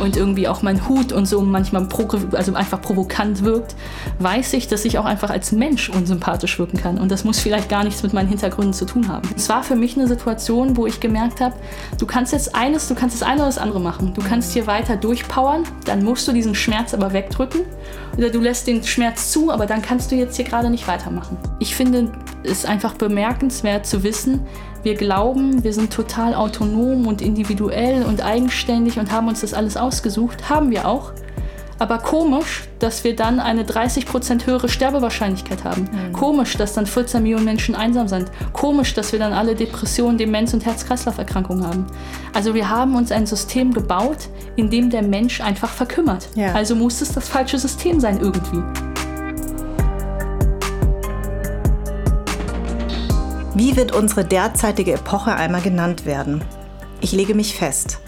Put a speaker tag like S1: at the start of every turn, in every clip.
S1: und irgendwie auch mein Hut und so manchmal also einfach provokant wirkt, weiß ich, dass ich auch einfach als Mensch unsympathisch wirken kann. Und das muss vielleicht gar nichts mit meinen Hintergründen zu tun haben. Es war für mich eine Situation, wo ich gemerkt habe, du kannst jetzt eines, du kannst das eine oder das andere machen. Du kannst hier weiter durchpowern, dann musst du diesen Schmerz aber wegdrücken. Oder du lässt den Schmerz zu, aber dann kannst du jetzt hier gerade nicht weitermachen. Ich finde es einfach bemerkenswert zu wissen, wir glauben, wir sind total autonom und individuell und eigenständig und haben uns das alles ausgesucht. Haben wir auch. Aber komisch, dass wir dann eine 30% höhere Sterbewahrscheinlichkeit haben. Mhm. Komisch, dass dann 14 Millionen Menschen einsam sind. Komisch, dass wir dann alle Depressionen, Demenz und Herz-Kreislauf-Erkrankungen haben. Also wir haben uns ein System gebaut, in dem der Mensch einfach verkümmert. Ja. Also muss es das falsche System sein irgendwie.
S2: Wie wird unsere derzeitige Epoche einmal genannt werden? Ich lege mich fest.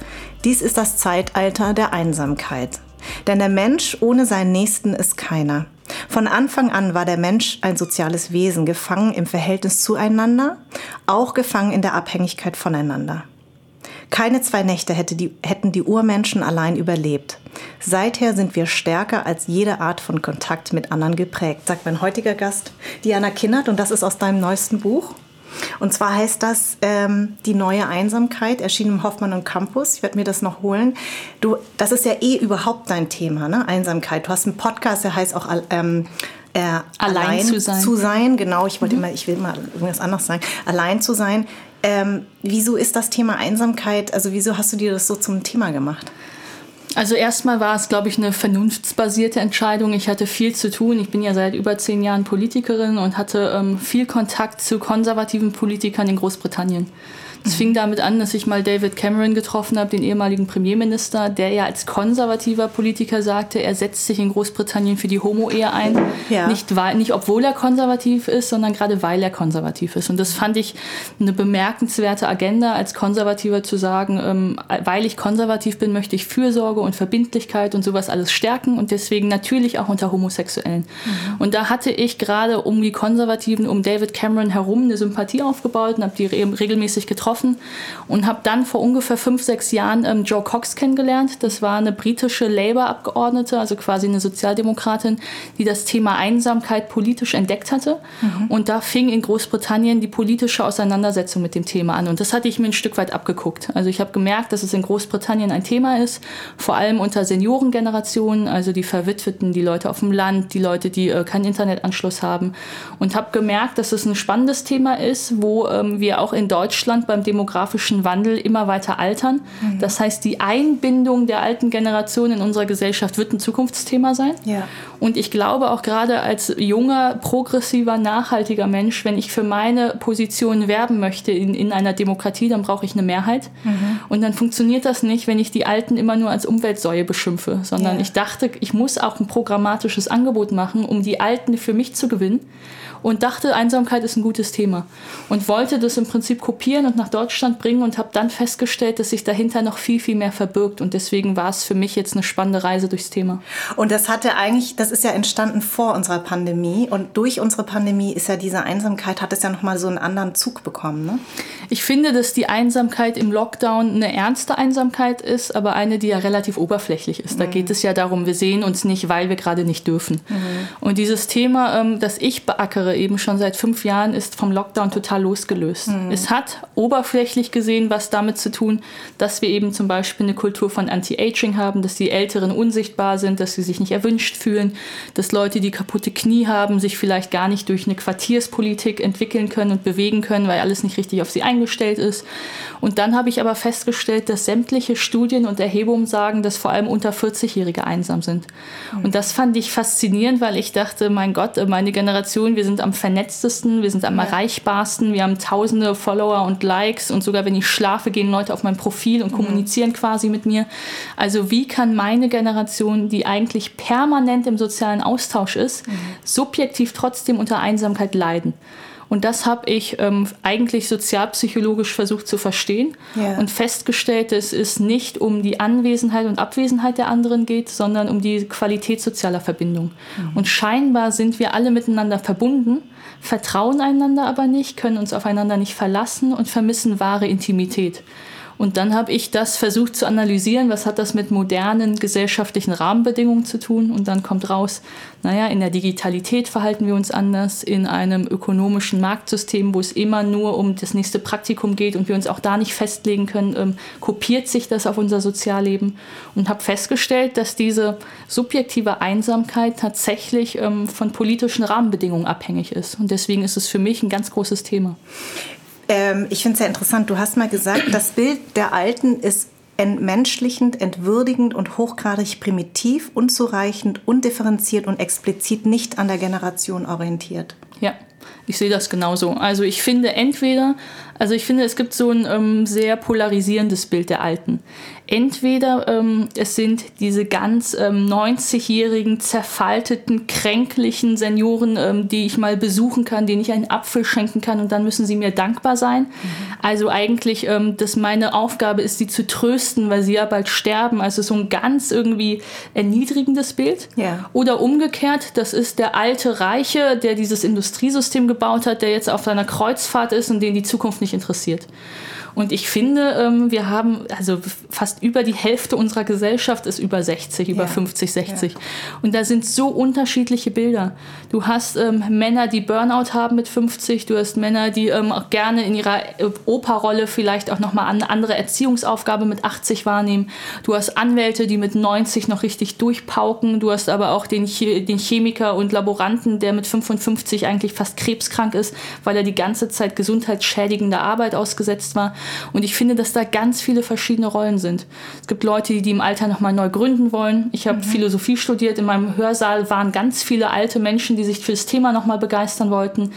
S2: Dies ist das Zeitalter der Einsamkeit. Denn der Mensch ohne seinen Nächsten ist keiner. Von Anfang an war der Mensch ein soziales Wesen, gefangen im Verhältnis zueinander, auch gefangen in der Abhängigkeit voneinander. Keine zwei Nächte hätte die, hätten die Urmenschen allein überlebt. Seither sind wir stärker als jede Art von Kontakt mit anderen geprägt, sagt mein heutiger Gast Diana Kinnert und das ist aus deinem neuesten Buch. Und zwar heißt das ähm, Die neue Einsamkeit, erschienen im Hoffmann und Campus. Ich werde mir das noch holen. Du, das ist ja eh überhaupt dein Thema, ne? Einsamkeit. Du hast einen Podcast, der heißt auch ähm, äh, allein, allein zu, sein. zu sein. Genau, ich wollte mhm. immer, ich will mal irgendwas anderes sagen. Allein zu sein. Ähm, wieso ist das Thema Einsamkeit, also wieso hast du dir das so zum Thema gemacht?
S1: Also erstmal war es, glaube ich, eine vernunftsbasierte Entscheidung. Ich hatte viel zu tun. Ich bin ja seit über zehn Jahren Politikerin und hatte ähm, viel Kontakt zu konservativen Politikern in Großbritannien. Es fing damit an, dass ich mal David Cameron getroffen habe, den ehemaligen Premierminister, der ja als konservativer Politiker sagte, er setzt sich in Großbritannien für die Homo-Ehe ein. Ja. Nicht, weil, nicht obwohl er konservativ ist, sondern gerade weil er konservativ ist. Und das fand ich eine bemerkenswerte Agenda, als Konservativer zu sagen, ähm, weil ich konservativ bin, möchte ich Fürsorge und Verbindlichkeit und sowas alles stärken und deswegen natürlich auch unter Homosexuellen. Mhm. Und da hatte ich gerade um die Konservativen, um David Cameron herum eine Sympathie aufgebaut und habe die regelmäßig getroffen getroffen und habe dann vor ungefähr fünf, sechs Jahren ähm, Joe Cox kennengelernt. Das war eine britische Labour-Abgeordnete, also quasi eine Sozialdemokratin, die das Thema Einsamkeit politisch entdeckt hatte. Mhm. Und da fing in Großbritannien die politische Auseinandersetzung mit dem Thema an. Und das hatte ich mir ein Stück weit abgeguckt. Also ich habe gemerkt, dass es in Großbritannien ein Thema ist, vor allem unter Seniorengenerationen, also die Verwitweten, die Leute auf dem Land, die Leute, die äh, keinen Internetanschluss haben. Und habe gemerkt, dass es ein spannendes Thema ist, wo ähm, wir auch in Deutschland beim beim demografischen Wandel immer weiter altern. Mhm. Das heißt, die Einbindung der alten Generation in unserer Gesellschaft wird ein Zukunftsthema sein. Ja. Und ich glaube auch gerade als junger, progressiver, nachhaltiger Mensch, wenn ich für meine Position werben möchte in, in einer Demokratie, dann brauche ich eine Mehrheit. Mhm. Und dann funktioniert das nicht, wenn ich die Alten immer nur als Umweltsäue beschimpfe, sondern ja. ich dachte, ich muss auch ein programmatisches Angebot machen, um die Alten für mich zu gewinnen und dachte, Einsamkeit ist ein gutes Thema und wollte das im Prinzip kopieren und nach Deutschland bringen und habe dann festgestellt, dass sich dahinter noch viel, viel mehr verbirgt und deswegen war es für mich jetzt eine spannende Reise durchs Thema.
S2: Und das hatte eigentlich, das ist ja entstanden vor unserer Pandemie und durch unsere Pandemie ist ja diese Einsamkeit, hat es ja nochmal so einen anderen Zug bekommen, ne?
S1: Ich finde, dass die Einsamkeit im Lockdown eine ernste Einsamkeit ist, aber eine, die ja relativ oberflächlich ist. Da mhm. geht es ja darum, wir sehen uns nicht, weil wir gerade nicht dürfen. Mhm. Und dieses Thema, ähm, das ich beackere, eben schon seit fünf Jahren ist vom Lockdown total losgelöst. Mhm. Es hat oberflächlich gesehen was damit zu tun, dass wir eben zum Beispiel eine Kultur von Anti-Aging haben, dass die Älteren unsichtbar sind, dass sie sich nicht erwünscht fühlen, dass Leute, die kaputte Knie haben, sich vielleicht gar nicht durch eine Quartierspolitik entwickeln können und bewegen können, weil alles nicht richtig auf sie eingestellt ist. Und dann habe ich aber festgestellt, dass sämtliche Studien und Erhebungen sagen, dass vor allem unter 40-Jährige einsam sind. Mhm. Und das fand ich faszinierend, weil ich dachte, mein Gott, meine Generation, wir sind sind am vernetztesten, wir sind am ja. erreichbarsten, wir haben tausende Follower und Likes und sogar wenn ich schlafe, gehen Leute auf mein Profil und mhm. kommunizieren quasi mit mir. Also wie kann meine Generation, die eigentlich permanent im sozialen Austausch ist, mhm. subjektiv trotzdem unter Einsamkeit leiden. Und das habe ich ähm, eigentlich sozialpsychologisch versucht zu verstehen ja. und festgestellt, dass es nicht um die Anwesenheit und Abwesenheit der anderen geht, sondern um die Qualität sozialer Verbindung. Mhm. Und scheinbar sind wir alle miteinander verbunden, vertrauen einander aber nicht, können uns aufeinander nicht verlassen und vermissen wahre Intimität. Und dann habe ich das versucht zu analysieren, was hat das mit modernen gesellschaftlichen Rahmenbedingungen zu tun. Und dann kommt raus, naja, in der Digitalität verhalten wir uns anders, in einem ökonomischen Marktsystem, wo es immer nur um das nächste Praktikum geht und wir uns auch da nicht festlegen können, ähm, kopiert sich das auf unser Sozialleben. Und habe festgestellt, dass diese subjektive Einsamkeit tatsächlich ähm, von politischen Rahmenbedingungen abhängig ist. Und deswegen ist es für mich ein ganz großes Thema.
S2: Ähm, ich finde es sehr interessant. Du hast mal gesagt, das Bild der Alten ist entmenschlichend, entwürdigend und hochgradig primitiv, unzureichend, undifferenziert und explizit nicht an der Generation orientiert.
S1: Ja, ich sehe das genauso. Also ich finde entweder, also ich finde, es gibt so ein ähm, sehr polarisierendes Bild der Alten. Entweder ähm, es sind diese ganz ähm, 90-jährigen, zerfalteten, kränklichen Senioren, ähm, die ich mal besuchen kann, denen ich einen Apfel schenken kann und dann müssen sie mir dankbar sein. Mhm. Also eigentlich, ähm, dass meine Aufgabe ist, sie zu trösten, weil sie ja bald sterben. Also so ein ganz irgendwie erniedrigendes Bild. Ja. Oder umgekehrt, das ist der alte Reiche, der dieses Industriesystem gebaut hat, der jetzt auf seiner Kreuzfahrt ist und den die Zukunft nicht interessiert. Und ich finde, ähm, wir haben, also fast über die Hälfte unserer Gesellschaft ist über 60, über ja. 50, 60. Ja. Und da sind so unterschiedliche Bilder. Du hast ähm, Männer, die Burnout haben mit 50, du hast Männer, die ähm, auch gerne in ihrer äh, Operrolle vielleicht auch nochmal eine andere Erziehungsaufgabe mit 80 wahrnehmen. Du hast Anwälte, die mit 90 noch richtig durchpauken. Du hast aber auch den, den Chemiker und Laboranten, der mit 55 eigentlich fast krebskrank ist, weil er die ganze Zeit gesundheitsschädigender Arbeit ausgesetzt war. Und ich finde, dass da ganz viele verschiedene Rollen sind. Es gibt Leute, die im Alter nochmal neu gründen wollen. Ich habe mhm. Philosophie studiert. In meinem Hörsaal waren ganz viele alte Menschen, die sich für das Thema nochmal begeistern wollten.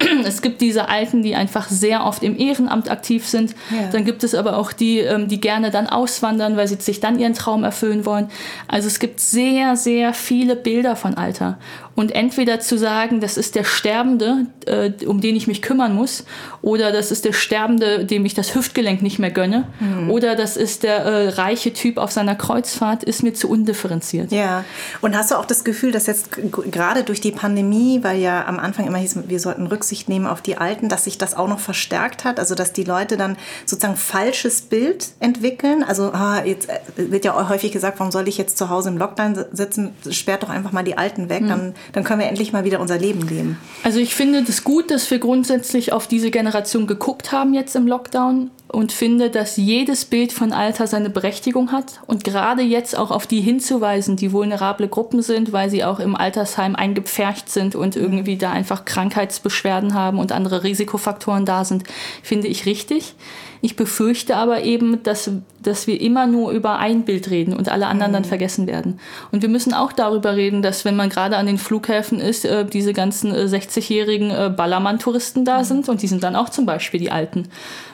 S1: Es gibt diese Alten, die einfach sehr oft im Ehrenamt aktiv sind. Ja. Dann gibt es aber auch die, ähm, die gerne dann auswandern, weil sie sich dann ihren Traum erfüllen wollen. Also es gibt sehr, sehr viele Bilder von Alter. Und entweder zu sagen, das ist der Sterbende, äh, um den ich mich kümmern muss, oder das ist der Sterbende, dem ich das Hüftgelenk nicht mehr gönne, mhm. oder das ist der äh, reiche Typ auf seiner Kreuzfahrt, ist mir zu undifferenziert.
S2: Ja, und hast du auch das Gefühl, dass jetzt gerade durch die Pandemie, weil ja am Anfang immer hieß, wir sollten Rücksicht nehmen auf die Alten, dass sich das auch noch verstärkt hat, also dass die Leute dann sozusagen falsches Bild entwickeln? Also ah, jetzt äh, wird ja häufig gesagt, warum soll ich jetzt zu Hause im Lockdown sitzen? Sperrt doch einfach mal die Alten weg, mhm. dann dann können wir endlich mal wieder unser Leben leben.
S1: Also ich finde es das gut, dass wir grundsätzlich auf diese Generation geguckt haben jetzt im Lockdown und finde, dass jedes Bild von Alter seine Berechtigung hat und gerade jetzt auch auf die hinzuweisen, die vulnerable Gruppen sind, weil sie auch im Altersheim eingepfercht sind und irgendwie da einfach Krankheitsbeschwerden haben und andere Risikofaktoren da sind, finde ich richtig. Ich befürchte aber eben, dass, dass wir immer nur über ein Bild reden und alle anderen mhm. dann vergessen werden. Und wir müssen auch darüber reden, dass wenn man gerade an den Flughäfen ist, äh, diese ganzen äh, 60-jährigen äh, Ballermann-Touristen da mhm. sind und die sind dann auch zum Beispiel die Alten.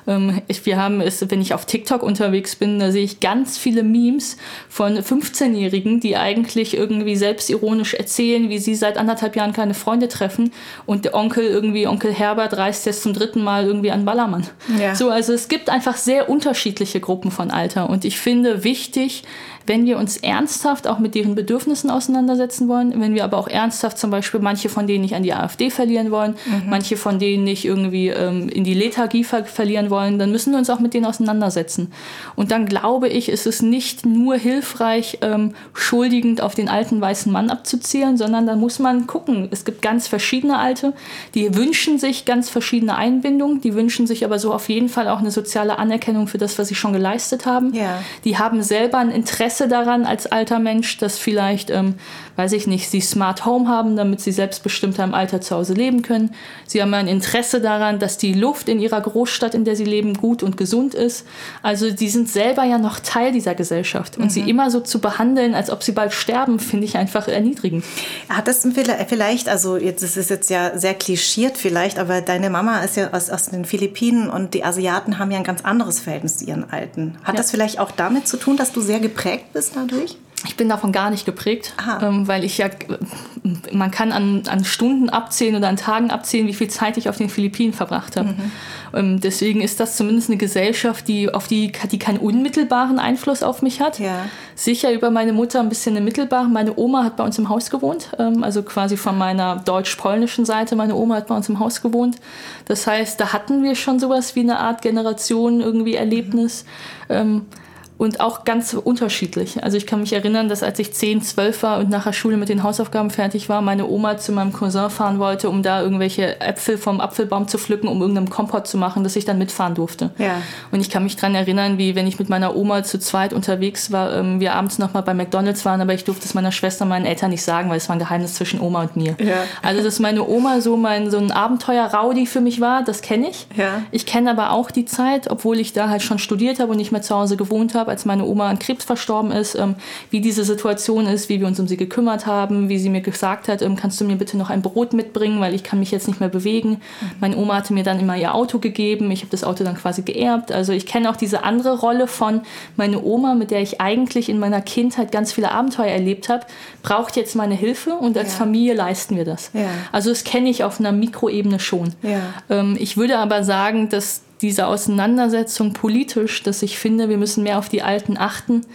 S1: Ähm, ich, wir haben es, wenn ich auf TikTok unterwegs bin, da sehe ich ganz viele Memes von 15-Jährigen, die eigentlich irgendwie selbstironisch erzählen, wie sie seit anderthalb Jahren keine Freunde treffen und der Onkel irgendwie, Onkel Herbert reist jetzt zum dritten Mal irgendwie an Ballermann. Ja. So, also es gibt einfach sehr unterschiedliche Gruppen von Alter. Und ich finde wichtig, wenn wir uns ernsthaft auch mit deren Bedürfnissen auseinandersetzen wollen, wenn wir aber auch ernsthaft zum Beispiel manche von denen nicht an die AfD verlieren wollen, mhm. manche von denen nicht irgendwie ähm, in die Lethargie ver verlieren wollen, dann müssen wir uns auch mit denen auseinandersetzen. Und dann glaube ich, ist es nicht nur hilfreich, ähm, schuldigend auf den alten weißen Mann abzuzielen, sondern da muss man gucken. Es gibt ganz verschiedene Alte, die wünschen sich ganz verschiedene Einbindungen, die wünschen sich aber so auf jeden Fall auch eine soziale Anerkennung für das, was sie schon geleistet haben. Ja. Die haben selber ein Interesse Interesse daran als alter Mensch, dass vielleicht, ähm, weiß ich nicht, sie Smart Home haben, damit sie selbstbestimmter im Alter zu Hause leben können. Sie haben ein Interesse daran, dass die Luft in ihrer Großstadt, in der sie leben, gut und gesund ist. Also die sind selber ja noch Teil dieser Gesellschaft. Und mhm. sie immer so zu behandeln, als ob sie bald sterben, finde ich einfach erniedrigend.
S2: Hat das vielleicht, also jetzt ist es jetzt ja sehr klischiert vielleicht, aber deine Mama ist ja aus, aus den Philippinen und die Asiaten haben ja ein ganz anderes Verhältnis zu ihren Alten. Hat ja. das vielleicht auch damit zu tun, dass du sehr geprägt geprägt bist dadurch?
S1: ich bin davon gar nicht geprägt, ähm, weil ich ja, man kann an, an Stunden abzählen oder an Tagen abzählen, wie viel Zeit ich auf den Philippinen verbracht habe. Mhm. Ähm, deswegen ist das zumindest eine Gesellschaft, die auf die, die keinen unmittelbaren Einfluss auf mich hat. Ja. Sicher über meine Mutter ein bisschen einen mittelbaren. Meine Oma hat bei uns im Haus gewohnt, ähm, also quasi von meiner deutsch-polnischen Seite. Meine Oma hat bei uns im Haus gewohnt. Das heißt, da hatten wir schon sowas wie eine Art Generation irgendwie Erlebnis. Mhm. Und auch ganz unterschiedlich. Also ich kann mich erinnern, dass als ich 10, 12 war und nach der Schule mit den Hausaufgaben fertig war, meine Oma zu meinem Cousin fahren wollte, um da irgendwelche Äpfel vom Apfelbaum zu pflücken, um irgendeinen Kompott zu machen, dass ich dann mitfahren durfte. Ja. Und ich kann mich daran erinnern, wie wenn ich mit meiner Oma zu zweit unterwegs war, ähm, wir abends nochmal bei McDonalds waren, aber ich durfte es meiner Schwester und meinen Eltern nicht sagen, weil es war ein Geheimnis zwischen Oma und mir. Ja. Also dass meine Oma so mein so ein Abenteuer-Raudi für mich war, das kenne ich. Ja. Ich kenne aber auch die Zeit, obwohl ich da halt schon studiert habe und nicht mehr zu Hause gewohnt habe, als meine Oma an Krebs verstorben ist, ähm, wie diese Situation ist, wie wir uns um sie gekümmert haben, wie sie mir gesagt hat, ähm, kannst du mir bitte noch ein Brot mitbringen, weil ich kann mich jetzt nicht mehr bewegen. Mhm. Meine Oma hatte mir dann immer ihr Auto gegeben, ich habe das Auto dann quasi geerbt. Also ich kenne auch diese andere Rolle von meine Oma, mit der ich eigentlich in meiner Kindheit ganz viele Abenteuer erlebt habe, braucht jetzt meine Hilfe und als ja. Familie leisten wir das. Ja. Also das kenne ich auf einer Mikroebene schon. Ja. Ähm, ich würde aber sagen, dass diese Auseinandersetzung politisch, dass ich finde, wir müssen mehr auf die Alten achten,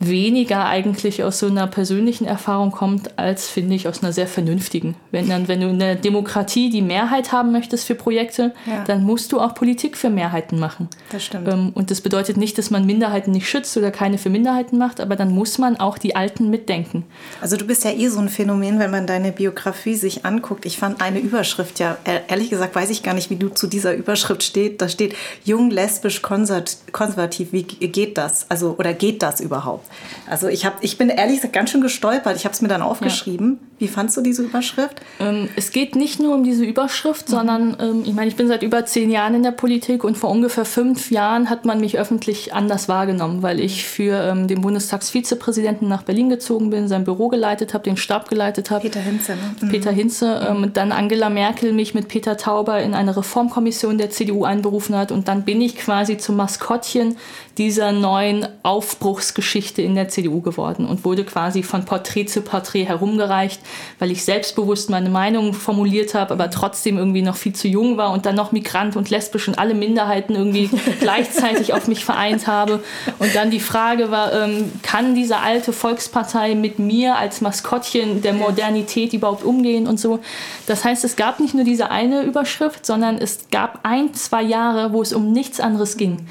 S1: weniger eigentlich aus so einer persönlichen Erfahrung kommt, als finde ich aus einer sehr vernünftigen. Wenn, dann, wenn du in der Demokratie die Mehrheit haben möchtest für Projekte, ja. dann musst du auch Politik für Mehrheiten machen.
S2: Das stimmt.
S1: Ähm, und das bedeutet nicht, dass man Minderheiten nicht schützt oder keine für Minderheiten macht, aber dann muss man auch die Alten mitdenken.
S2: Also du bist ja eh so ein Phänomen, wenn man deine Biografie sich anguckt. Ich fand eine Überschrift ja, ehrlich gesagt weiß ich gar nicht, wie du zu dieser Überschrift steht. Da steht jung, lesbisch, konservativ. Wie geht das? Also, oder geht das überhaupt? Also ich, hab, ich bin ehrlich gesagt ganz schön gestolpert. Ich habe es mir dann aufgeschrieben. Ja. Wie fandst du diese Überschrift?
S1: Ähm, es geht nicht nur um diese Überschrift, mhm. sondern ähm, ich meine, ich bin seit über zehn Jahren in der Politik und vor ungefähr fünf Jahren hat man mich öffentlich anders wahrgenommen, weil ich für ähm, den Bundestagsvizepräsidenten nach Berlin gezogen bin, sein Büro geleitet habe, den Stab geleitet habe.
S2: Peter Hinze. Ne?
S1: Mhm. Peter Hinze. Ähm, dann Angela Merkel mich mit Peter Tauber in eine Reformkommission der CDU einberufen hat und dann bin ich quasi zum Maskottchen dieser neuen Aufbruchsgeschichte in der CDU geworden und wurde quasi von Porträt zu Porträt herumgereicht, weil ich selbstbewusst meine Meinung formuliert habe, aber trotzdem irgendwie noch viel zu jung war und dann noch Migrant und lesbisch und alle Minderheiten irgendwie gleichzeitig auf mich vereint habe. Und dann die Frage war, ähm, kann diese alte Volkspartei mit mir als Maskottchen der Modernität überhaupt umgehen und so. Das heißt, es gab nicht nur diese eine Überschrift, sondern es gab ein, zwei Jahre, wo es um nichts anderes ging.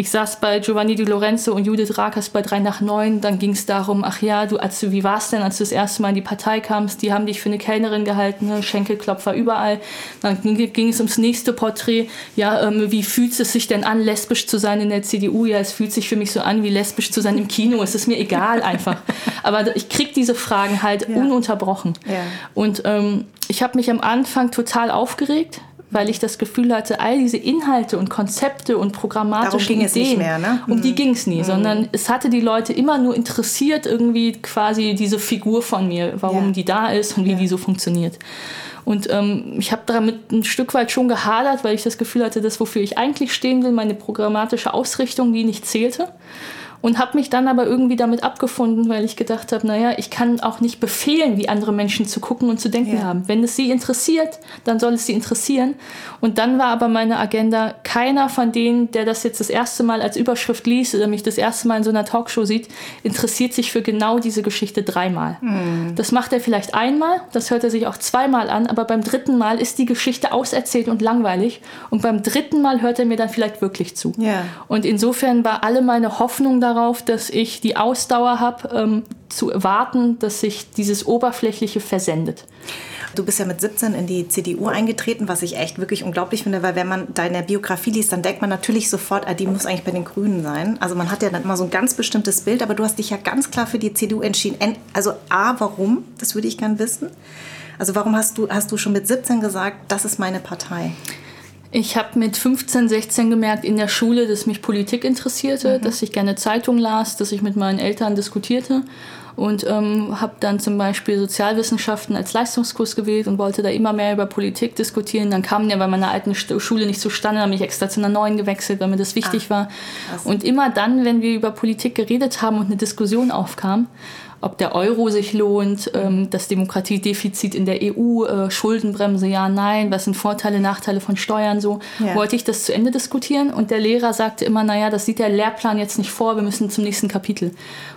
S1: Ich saß bei Giovanni Di Lorenzo und Judith Rakers bei 3 nach 9. Dann ging es darum, ach ja, du, als wie war es denn, als du das erste Mal in die Partei kamst? Die haben dich für eine Kellnerin gehalten, ne? Schenkelklopfer überall. Dann ging, ging, es ums nächste Porträt. Ja, ähm, wie fühlt es sich denn an, lesbisch zu sein in der CDU? Ja, es fühlt sich für mich so an, wie lesbisch zu sein im Kino. Es ist mir egal einfach. Aber ich kriege diese Fragen halt ja. ununterbrochen. Ja. Und ähm, ich habe mich am Anfang total aufgeregt, weil ich das Gefühl hatte, all diese Inhalte und Konzepte und programmatische Ideen,
S2: mehr, ne?
S1: um die mhm. ging es nie, mhm. sondern es hatte die Leute immer nur interessiert, irgendwie quasi diese Figur von mir, warum ja. die da ist und wie ja. die so funktioniert. Und ähm, ich habe damit ein Stück weit schon gehadert, weil ich das Gefühl hatte, das, wofür ich eigentlich stehen will, meine programmatische Ausrichtung, die nicht zählte und habe mich dann aber irgendwie damit abgefunden, weil ich gedacht habe, naja, ich kann auch nicht befehlen, wie andere Menschen zu gucken und zu denken ja. haben. Wenn es sie interessiert, dann soll es sie interessieren. Und dann war aber meine Agenda, keiner von denen, der das jetzt das erste Mal als Überschrift liest oder mich das erste Mal in so einer Talkshow sieht, interessiert sich für genau diese Geschichte dreimal. Mhm. Das macht er vielleicht einmal, das hört er sich auch zweimal an, aber beim dritten Mal ist die Geschichte auserzählt und langweilig. Und beim dritten Mal hört er mir dann vielleicht wirklich zu. Ja. Und insofern war alle meine Hoffnung da darauf, dass ich die Ausdauer habe, ähm, zu warten, dass sich dieses Oberflächliche versendet.
S2: Du bist ja mit 17 in die CDU eingetreten, was ich echt wirklich unglaublich finde, weil wenn man deine Biografie liest, dann denkt man natürlich sofort, ah, die muss eigentlich bei den Grünen sein. Also man hat ja dann immer so ein ganz bestimmtes Bild, aber du hast dich ja ganz klar für die CDU entschieden. Also A, warum? Das würde ich gerne wissen. Also warum hast du, hast du schon mit 17 gesagt, das ist meine Partei?
S1: Ich habe mit 15, 16 gemerkt in der Schule, dass mich Politik interessierte, mhm. dass ich gerne Zeitung las, dass ich mit meinen Eltern diskutierte. und ähm, habe dann zum Beispiel Sozialwissenschaften als Leistungskurs gewählt und wollte da immer mehr über Politik diskutieren. Dann kam ja bei meiner alten Schule nicht zustande, habe ich extra zu einer neuen gewechselt, weil mir das wichtig ah, war. Krass. Und immer dann, wenn wir über Politik geredet haben und eine Diskussion aufkam, ob der Euro sich lohnt, ähm, das Demokratiedefizit in der EU, äh, Schuldenbremse, ja, nein, was sind Vorteile, Nachteile von Steuern, so, ja. wollte ich das zu Ende diskutieren und der Lehrer sagte immer, naja, das sieht der Lehrplan jetzt nicht vor, wir müssen zum nächsten Kapitel.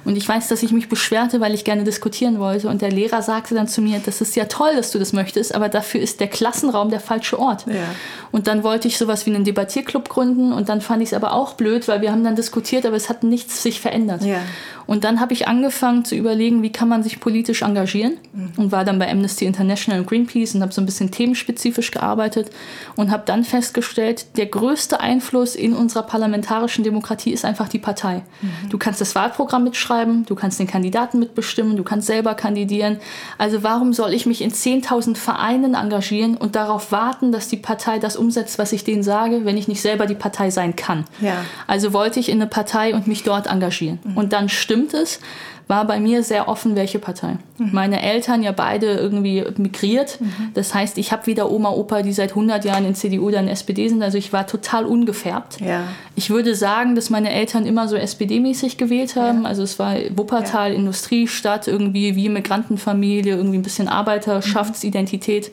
S1: Und ich weiß, dass ich mich beschwerte, weil ich gerne diskutieren wollte und der Lehrer sagte dann zu mir, das ist ja toll, dass du das möchtest, aber dafür ist der Klassenraum der falsche Ort. Ja. Und dann wollte ich sowas wie einen Debattierclub gründen und dann fand ich es aber auch blöd, weil wir haben dann diskutiert, aber es hat nichts sich verändert. Ja. Und dann habe ich angefangen zu überlegen, wie kann man sich politisch engagieren mhm. und war dann bei Amnesty International und Greenpeace und habe so ein bisschen themenspezifisch gearbeitet und habe dann festgestellt, der größte Einfluss in unserer parlamentarischen Demokratie ist einfach die Partei. Mhm. Du kannst das Wahlprogramm mitschreiben, du kannst den Kandidaten mitbestimmen, du kannst selber kandidieren. Also warum soll ich mich in 10.000 Vereinen engagieren und darauf warten, dass die Partei das umsetzt, was ich denen sage, wenn ich nicht selber die Partei sein kann? Ja. Also wollte ich in eine Partei und mich dort engagieren. Mhm. Und dann stimmt es, war bei mir sehr offen, welche Partei. Mhm. Meine Eltern ja beide irgendwie migriert. Mhm. Das heißt, ich habe wieder Oma, Opa, die seit 100 Jahren in CDU oder in SPD sind. Also ich war total ungefärbt. Ja. Ich würde sagen, dass meine Eltern immer so SPD-mäßig gewählt haben. Ja. Also es war Wuppertal, ja. Industriestadt, irgendwie wie Migrantenfamilie, irgendwie ein bisschen Arbeiterschaftsidentität.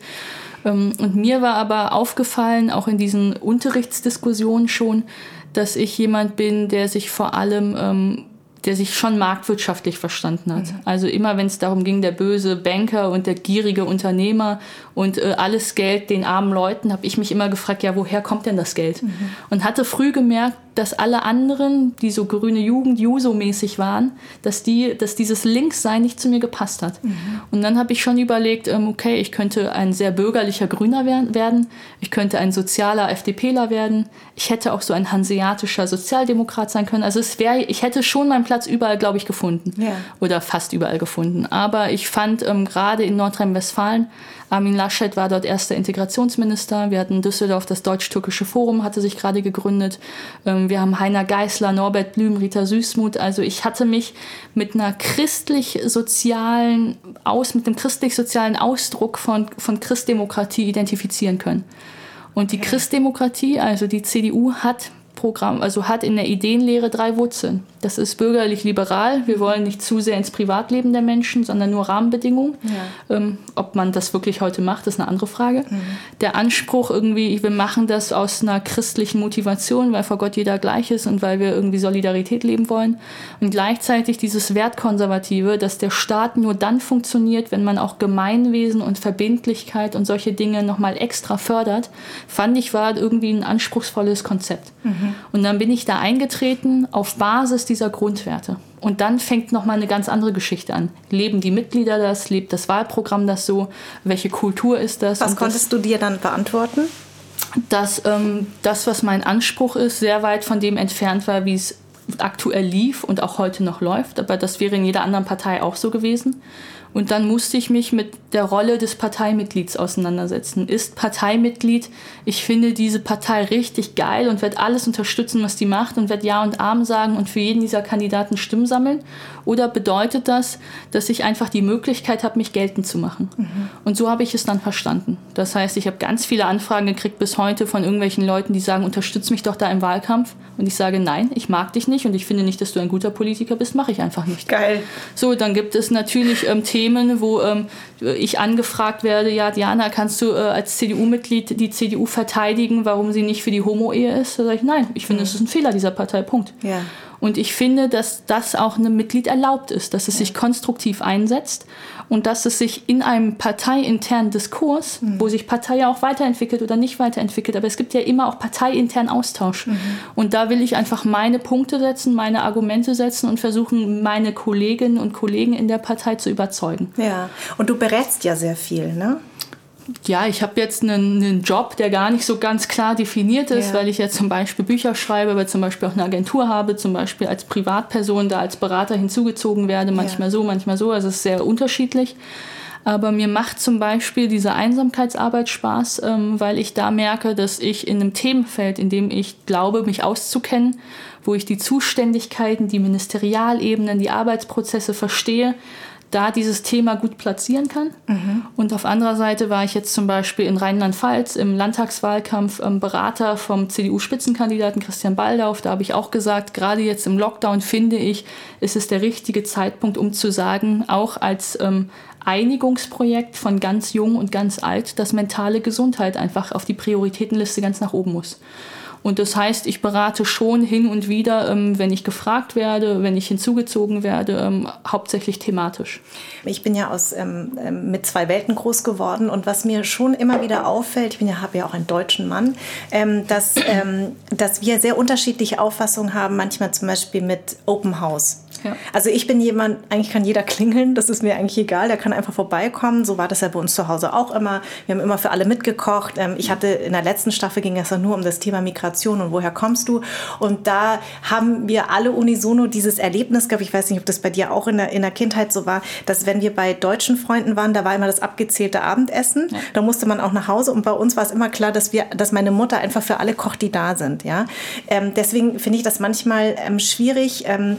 S1: Mhm. Und mir war aber aufgefallen, auch in diesen Unterrichtsdiskussionen schon, dass ich jemand bin, der sich vor allem ähm, der sich schon marktwirtschaftlich verstanden hat. Mhm. Also immer wenn es darum ging, der böse Banker und der gierige Unternehmer und äh, alles Geld den armen Leuten, habe ich mich immer gefragt, ja, woher kommt denn das Geld? Mhm. Und hatte früh gemerkt, dass alle anderen, die so grüne Jugend, Juso-mäßig waren, dass, die, dass dieses Linkssein nicht zu mir gepasst hat. Mhm. Und dann habe ich schon überlegt, ähm, okay, ich könnte ein sehr bürgerlicher Grüner werden, ich könnte ein sozialer FDPler werden, ich hätte auch so ein hanseatischer Sozialdemokrat sein können. Also es wäre, ich hätte schon meinen Platz überall, glaube ich, gefunden. Ja. Oder fast überall gefunden. Aber ich fand ähm, gerade in Nordrhein-Westfalen Armin Laschet war dort erster Integrationsminister. Wir hatten in Düsseldorf das Deutsch-Türkische Forum, hatte sich gerade gegründet. Ähm, wir haben Heiner Geißler, Norbert Blüm, Rita Süßmuth. Also ich hatte mich mit einer christlich-sozialen Aus, mit einem christlich-sozialen Ausdruck von, von Christdemokratie identifizieren können. Und die Christdemokratie, also die CDU, hat Programm, also hat in der Ideenlehre drei Wurzeln. Das ist bürgerlich-liberal. Wir wollen nicht zu sehr ins Privatleben der Menschen, sondern nur Rahmenbedingungen. Ja. Ähm, ob man das wirklich heute macht, ist eine andere Frage. Mhm. Der Anspruch irgendwie, wir machen das aus einer christlichen Motivation, weil vor Gott jeder gleich ist und weil wir irgendwie Solidarität leben wollen. Und gleichzeitig dieses Wertkonservative, dass der Staat nur dann funktioniert, wenn man auch Gemeinwesen und Verbindlichkeit und solche Dinge nochmal extra fördert, fand ich war irgendwie ein anspruchsvolles Konzept. Mhm. Und dann bin ich da eingetreten auf Basis dieser Grundwerte. Und dann fängt nochmal eine ganz andere Geschichte an. Leben die Mitglieder das? Lebt das Wahlprogramm das so? Welche Kultur ist das?
S2: Was konntest das, du dir dann beantworten?
S1: Dass ähm, das, was mein Anspruch ist, sehr weit von dem entfernt war, wie es aktuell lief und auch heute noch läuft. Aber das wäre in jeder anderen Partei auch so gewesen. Und dann musste ich mich mit der Rolle des Parteimitglieds auseinandersetzen. Ist Parteimitglied, ich finde diese Partei richtig geil und werde alles unterstützen, was die macht und werde Ja und Arm sagen und für jeden dieser Kandidaten Stimmen sammeln? Oder bedeutet das, dass ich einfach die Möglichkeit habe, mich geltend zu machen? Mhm. Und so habe ich es dann verstanden. Das heißt, ich habe ganz viele Anfragen gekriegt bis heute von irgendwelchen Leuten, die sagen, unterstütz mich doch da im Wahlkampf. Und ich sage, nein, ich mag dich nicht und ich finde nicht, dass du ein guter Politiker bist, mache ich einfach nicht.
S2: Geil.
S1: So, dann gibt es natürlich ähm, Themen, wo ähm, ich angefragt werde, ja, Diana, kannst du äh, als CDU-Mitglied die CDU verteidigen, warum sie nicht für die Homo-Ehe ist? Da sage ich, nein, ich finde, es mhm. ist ein Fehler dieser Partei, Punkt. Ja. Und ich finde, dass das auch einem Mitglied erlaubt ist, dass es sich konstruktiv einsetzt und dass es sich in einem parteiinternen Diskurs, mhm. wo sich Partei ja auch weiterentwickelt oder nicht weiterentwickelt, aber es gibt ja immer auch parteiinternen Austausch. Mhm. Und da will ich einfach meine Punkte setzen, meine Argumente setzen und versuchen, meine Kolleginnen und Kollegen in der Partei zu überzeugen.
S2: Ja, und du berätst ja sehr viel, ne?
S1: Ja, ich habe jetzt einen, einen, Job, der gar nicht so ganz klar definiert ist, ja. weil ich jetzt zum Beispiel Bücher schreibe, aber zum Beispiel auch eine Agentur habe, zum Beispiel als Privatperson da als Berater hinzugezogen werde, manchmal ja. so, manchmal so. Also es ist sehr unterschiedlich. Aber mir macht zum Beispiel diese Einsamkeitsarbeit Spaß, ähm, weil ich da merke, dass ich in einem Themenfeld, in dem ich glaube, mich auszukennen, wo ich die Zuständigkeiten, die Ministerialebenen, die Arbeitsprozesse verstehe, da dieses Thema gut platzieren kann. Mhm. Und auf anderer Seite war ich jetzt zum Beispiel in Rheinland-Pfalz im Landtagswahlkampf ähm, Berater vom CDU-Spitzenkandidaten Christian Baldauf. Da habe ich auch gesagt, gerade jetzt im Lockdown finde ich, ist es der richtige Zeitpunkt, um zu sagen, auch als ähm, Einigungsprojekt von ganz jung und ganz alt, dass mentale Gesundheit einfach auf die Prioritätenliste ganz nach oben muss. Und das heißt, ich berate schon hin und wieder, ähm, wenn ich gefragt werde, wenn ich hinzugezogen werde, ähm, hauptsächlich thematisch.
S2: Ich bin ja aus, ähm, ähm mit zwei Welten groß geworden und was mir schon immer wieder auffällt, ich ja, habe ja auch einen deutschen Mann, ähm, dass, ähm, dass wir sehr unterschiedliche Auffassungen haben, manchmal zum Beispiel mit Open House. Ja. Also ich bin jemand, eigentlich kann jeder klingeln, das ist mir eigentlich egal, der kann einfach vorbeikommen. So war das ja bei uns zu Hause auch immer. Wir haben immer für alle mitgekocht. Ähm, ich hatte in der letzten Staffel ging es ja nur um das Thema Migration und woher kommst du. Und da haben wir alle unisono dieses Erlebnis gehabt. Ich weiß nicht, ob das bei dir auch in der, in der Kindheit so war, dass wenn wir bei deutschen Freunden waren, da war immer das abgezählte Abendessen. Ja. Da musste man auch nach Hause und bei uns war es immer klar, dass wir, dass meine Mutter einfach für alle kocht, die da sind. Ja, ähm, deswegen finde ich das manchmal ähm, schwierig. Ähm,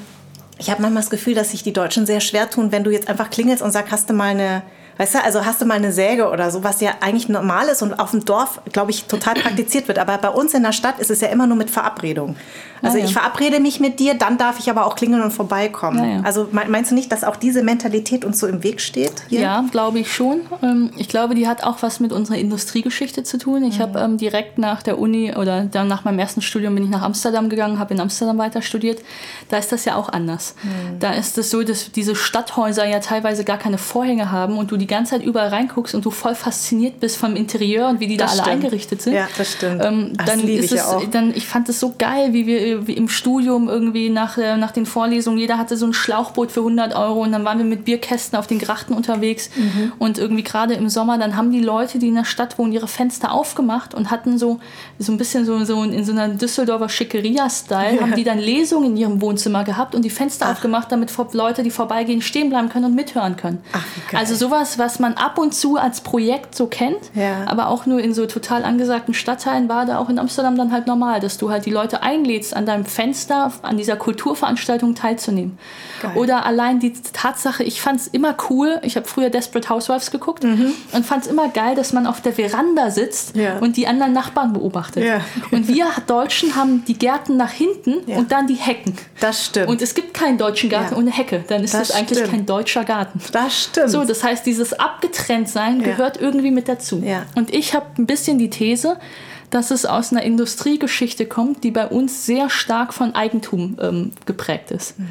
S2: ich habe manchmal das Gefühl, dass sich die Deutschen sehr schwer tun, wenn du jetzt einfach klingelst und sagst, hast du mal eine Weißt du, also hast du mal eine Säge oder so, was ja eigentlich normal ist und auf dem Dorf, glaube ich, total praktiziert wird. Aber bei uns in der Stadt ist es ja immer nur mit Verabredung. Also ja, ich verabrede mich mit dir, dann darf ich aber auch klingeln und vorbeikommen. Ja, also meinst du nicht, dass auch diese Mentalität uns so im Weg steht?
S1: Hier? Ja, glaube ich schon. Ähm, ich glaube, die hat auch was mit unserer Industriegeschichte zu tun. Ich mhm. habe ähm, direkt nach der Uni oder dann nach meinem ersten Studium bin ich nach Amsterdam gegangen, habe in Amsterdam weiter studiert. Da ist das ja auch anders. Mhm. Da ist es so, dass diese Stadthäuser ja teilweise gar keine Vorhänge haben und du die ganze Zeit überall reinguckst und du voll fasziniert bist vom Interieur und wie die das da alle eingerichtet sind.
S2: Ja, das stimmt. Ähm,
S1: dann das ist ich es, ja auch. dann ich fand es so geil, wie wir wie im Studium irgendwie nach, äh, nach den Vorlesungen, jeder hatte so ein Schlauchboot für 100 Euro und dann waren wir mit Bierkästen auf den Grachten unterwegs mhm. und irgendwie gerade im Sommer, dann haben die Leute, die in der Stadt wohnen, ihre Fenster aufgemacht und hatten so, so ein bisschen so, so in so einer Düsseldorfer Schickeria-Style, ja. haben die dann Lesungen in ihrem Wohnzimmer gehabt und die Fenster Ach. aufgemacht, damit Leute, die vorbeigehen, stehen bleiben können und mithören können. Ach, also sowas, was man ab und zu als Projekt so kennt, ja. aber auch nur in so total angesagten Stadtteilen war da auch in Amsterdam dann halt normal, dass du halt die Leute einlädst, an deinem Fenster an dieser Kulturveranstaltung teilzunehmen. Geil. Oder allein die Tatsache, ich fand es immer cool, ich habe früher Desperate Housewives geguckt mhm. und fand es immer geil, dass man auf der Veranda sitzt ja. und die anderen Nachbarn beobachtet. Ja. Und wir Deutschen haben die Gärten nach hinten und dann die Hecken.
S2: Das stimmt.
S1: Und es gibt keinen deutschen Garten ohne Hecke, dann ist das, das eigentlich kein deutscher Garten.
S2: Das stimmt.
S1: So, das heißt, dieses Abgetrenntsein ja. gehört irgendwie mit dazu. Ja. Und ich habe ein bisschen die These, dass es aus einer Industriegeschichte kommt, die bei uns sehr stark von Eigentum ähm, geprägt ist. Mhm.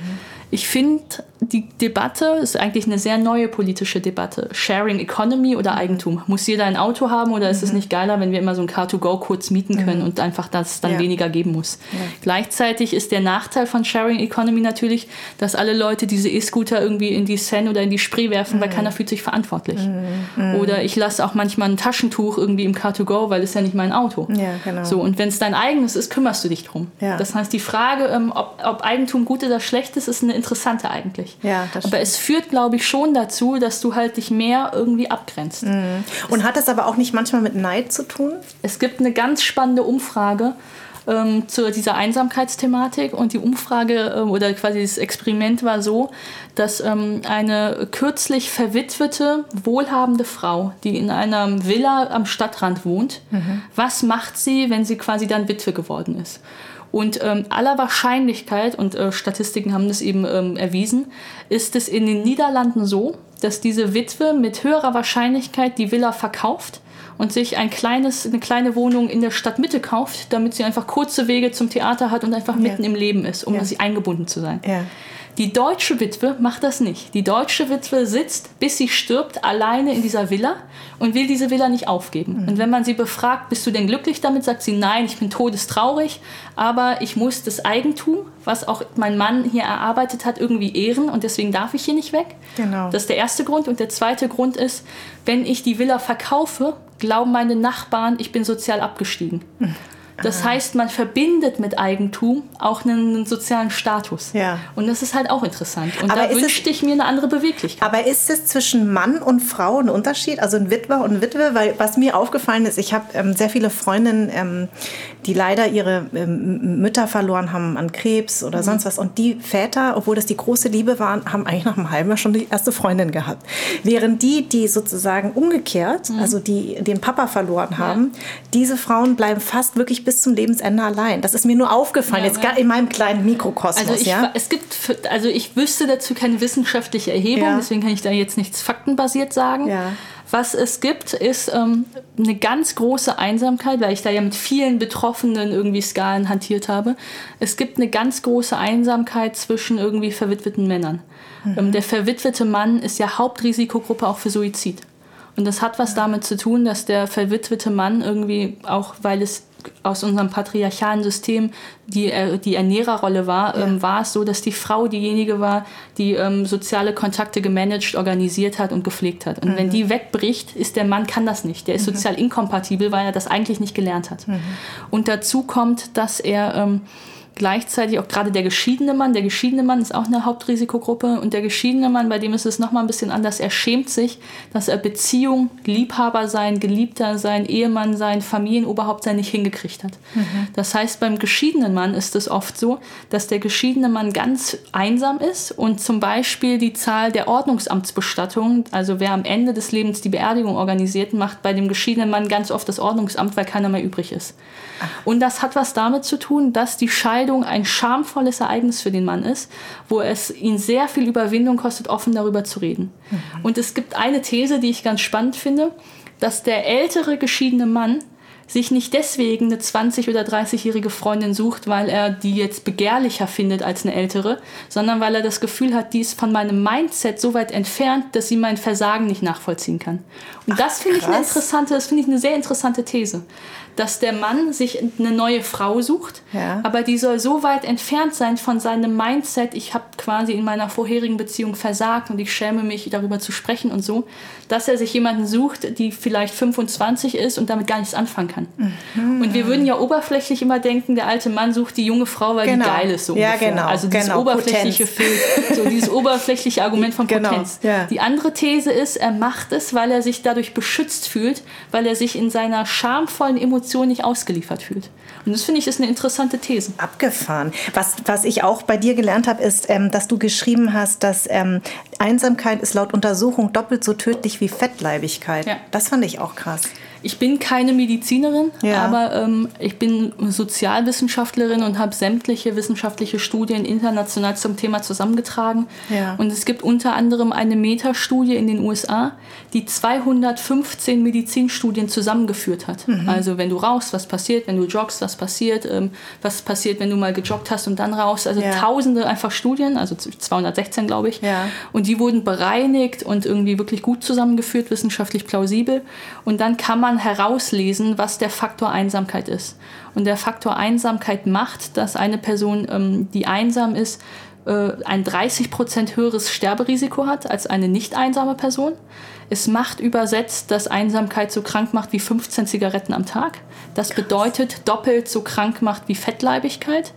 S1: Ich finde, die Debatte ist eigentlich eine sehr neue politische Debatte. Sharing Economy oder Eigentum. Muss jeder ein Auto haben oder ist es mhm. nicht geiler, wenn wir immer so ein Car2Go kurz mieten können mhm. und einfach das dann ja. weniger geben muss? Ja. Gleichzeitig ist der Nachteil von Sharing Economy natürlich, dass alle Leute diese E-Scooter irgendwie in die Seine oder in die Spree werfen, mhm. weil keiner fühlt sich verantwortlich. Mhm. Oder ich lasse auch manchmal ein Taschentuch irgendwie im Car2Go, weil es ja nicht mein Auto.
S2: Ja, genau.
S1: So, und wenn es dein eigenes ist, kümmerst du dich drum. Ja. Das heißt, die Frage, ähm, ob, ob Eigentum gut oder schlecht ist, ist eine interessante eigentlich nicht. Ja, aber es führt, glaube ich, schon dazu, dass du halt dich mehr irgendwie abgrenzt. Mhm.
S2: Und hat das aber auch nicht manchmal mit Neid zu tun?
S1: Es gibt eine ganz spannende Umfrage ähm, zu dieser Einsamkeitsthematik und die Umfrage äh, oder quasi das Experiment war so, dass ähm, eine kürzlich verwitwete, wohlhabende Frau, die in einer Villa am Stadtrand wohnt, mhm. was macht sie, wenn sie quasi dann Witwe geworden ist? Und ähm, aller Wahrscheinlichkeit, und äh, Statistiken haben das eben ähm, erwiesen, ist es in den Niederlanden so, dass diese Witwe mit höherer Wahrscheinlichkeit die Villa verkauft und sich ein kleines, eine kleine Wohnung in der Stadtmitte kauft, damit sie einfach kurze Wege zum Theater hat und einfach ja. mitten im Leben ist, um ja. sie eingebunden zu sein. Ja. Die deutsche Witwe macht das nicht. Die deutsche Witwe sitzt, bis sie stirbt, alleine in dieser Villa und will diese Villa nicht aufgeben. Mhm. Und wenn man sie befragt, bist du denn glücklich damit, sagt sie, nein, ich bin todestraurig, aber ich muss das Eigentum, was auch mein Mann hier erarbeitet hat, irgendwie ehren und deswegen darf ich hier nicht weg. Genau. Das ist der erste Grund. Und der zweite Grund ist, wenn ich die Villa verkaufe, glauben meine Nachbarn, ich bin sozial abgestiegen. Mhm. Das ah. heißt, man verbindet mit Eigentum auch einen sozialen Status.
S2: Ja.
S1: Und das ist halt auch interessant. Und aber da wünschte ich mir eine andere Beweglichkeit.
S2: Aber ist es zwischen Mann und Frau ein Unterschied? Also ein Witwer und Witwe? Weil was mir aufgefallen ist, ich habe ähm, sehr viele Freundinnen, ähm, die leider ihre ähm, Mütter verloren haben an Krebs oder mhm. sonst was. Und die Väter, obwohl das die große Liebe waren, haben eigentlich nach einem halben Jahr schon die erste Freundin gehabt. Während die, die sozusagen umgekehrt, mhm. also die den Papa verloren haben, ja. diese Frauen bleiben fast wirklich bis zum Lebensende allein. Das ist mir nur aufgefallen, ja, jetzt gar in meinem kleinen Mikrokosmos.
S1: Also ich,
S2: ja?
S1: es gibt, also ich wüsste dazu keine wissenschaftliche Erhebung, ja. deswegen kann ich da jetzt nichts faktenbasiert sagen.
S2: Ja.
S1: Was es gibt, ist ähm, eine ganz große Einsamkeit, weil ich da ja mit vielen Betroffenen irgendwie Skalen hantiert habe. Es gibt eine ganz große Einsamkeit zwischen irgendwie verwitweten Männern. Mhm. Ähm, der verwitwete Mann ist ja Hauptrisikogruppe auch für Suizid. Und das hat was damit zu tun, dass der verwitwete Mann irgendwie, auch weil es aus unserem patriarchalen System die, äh, die Ernährerrolle war, ja. ähm, war es so, dass die Frau diejenige war, die ähm, soziale Kontakte gemanagt, organisiert hat und gepflegt hat. Und mhm. wenn die wegbricht, ist der Mann kann das nicht. Der ist mhm. sozial inkompatibel, weil er das eigentlich nicht gelernt hat. Mhm. Und dazu kommt, dass er ähm, gleichzeitig auch gerade der geschiedene Mann, der geschiedene Mann ist auch eine Hauptrisikogruppe und der geschiedene Mann, bei dem ist es nochmal ein bisschen anders, er schämt sich, dass er Beziehung, Liebhaber sein, Geliebter sein, Ehemann sein, Familienoberhaupt sein nicht hingekriegt hat. Mhm. Das heißt, beim geschiedenen Mann ist es oft so, dass der geschiedene Mann ganz einsam ist und zum Beispiel die Zahl der Ordnungsamtsbestattungen, also wer am Ende des Lebens die Beerdigung organisiert, macht bei dem geschiedenen Mann ganz oft das Ordnungsamt, weil keiner mehr übrig ist. Und das hat was damit zu tun, dass die Scheidung ein schamvolles Ereignis für den Mann ist, wo es ihn sehr viel Überwindung kostet, offen darüber zu reden. Mhm. Und es gibt eine These, die ich ganz spannend finde, dass der ältere geschiedene Mann sich nicht deswegen eine 20- oder 30-jährige Freundin sucht, weil er die jetzt begehrlicher findet als eine ältere, sondern weil er das Gefühl hat, die ist von meinem Mindset so weit entfernt, dass sie mein Versagen nicht nachvollziehen kann. Und Ach, das finde ich eine interessante, das finde ich eine sehr interessante These dass der Mann sich eine neue Frau sucht, ja. aber die soll so weit entfernt sein von seinem Mindset, ich habe quasi in meiner vorherigen Beziehung versagt und ich schäme mich darüber zu sprechen und so, dass er sich jemanden sucht, die vielleicht 25 ist und damit gar nichts anfangen kann. Mhm. Und wir würden ja oberflächlich immer denken, der alte Mann sucht die junge Frau, weil genau. die geil ist. So
S2: ja, ungefähr. genau.
S1: Also dieses
S2: genau.
S1: oberflächliche Feld, so dieses oberflächliche Argument von genau. Potenz.
S2: Ja.
S1: Die andere These ist, er macht es, weil er sich dadurch beschützt fühlt, weil er sich in seiner schamvollen Emotion Emotionen nicht ausgeliefert fühlt. Und das finde ich ist eine interessante These.
S2: Abgefahren. Was, was ich auch bei dir gelernt habe, ist, ähm, dass du geschrieben hast, dass ähm, Einsamkeit ist laut Untersuchung doppelt so tödlich wie Fettleibigkeit. Ja. Das fand ich auch krass.
S1: Ich bin keine Medizinerin, ja. aber ähm, ich bin Sozialwissenschaftlerin und habe sämtliche wissenschaftliche Studien international zum Thema zusammengetragen.
S2: Ja.
S1: Und es gibt unter anderem eine Metastudie in den USA, die 215 Medizinstudien zusammengeführt hat. Mhm. Also wenn du rauchst, was passiert, wenn du joggst, was passiert, ähm, was passiert, wenn du mal gejoggt hast und dann rauchst. Also ja. tausende einfach Studien, also 216 glaube ich. Und die wurden bereinigt und irgendwie wirklich gut zusammengeführt, wissenschaftlich plausibel. Und dann kann man man herauslesen, was der Faktor Einsamkeit ist. Und der Faktor Einsamkeit macht, dass eine Person, ähm, die einsam ist, äh, ein 30% höheres Sterberisiko hat als eine nicht einsame Person. Es macht übersetzt, dass Einsamkeit so krank macht wie 15 Zigaretten am Tag. Das bedeutet doppelt so krank macht wie Fettleibigkeit.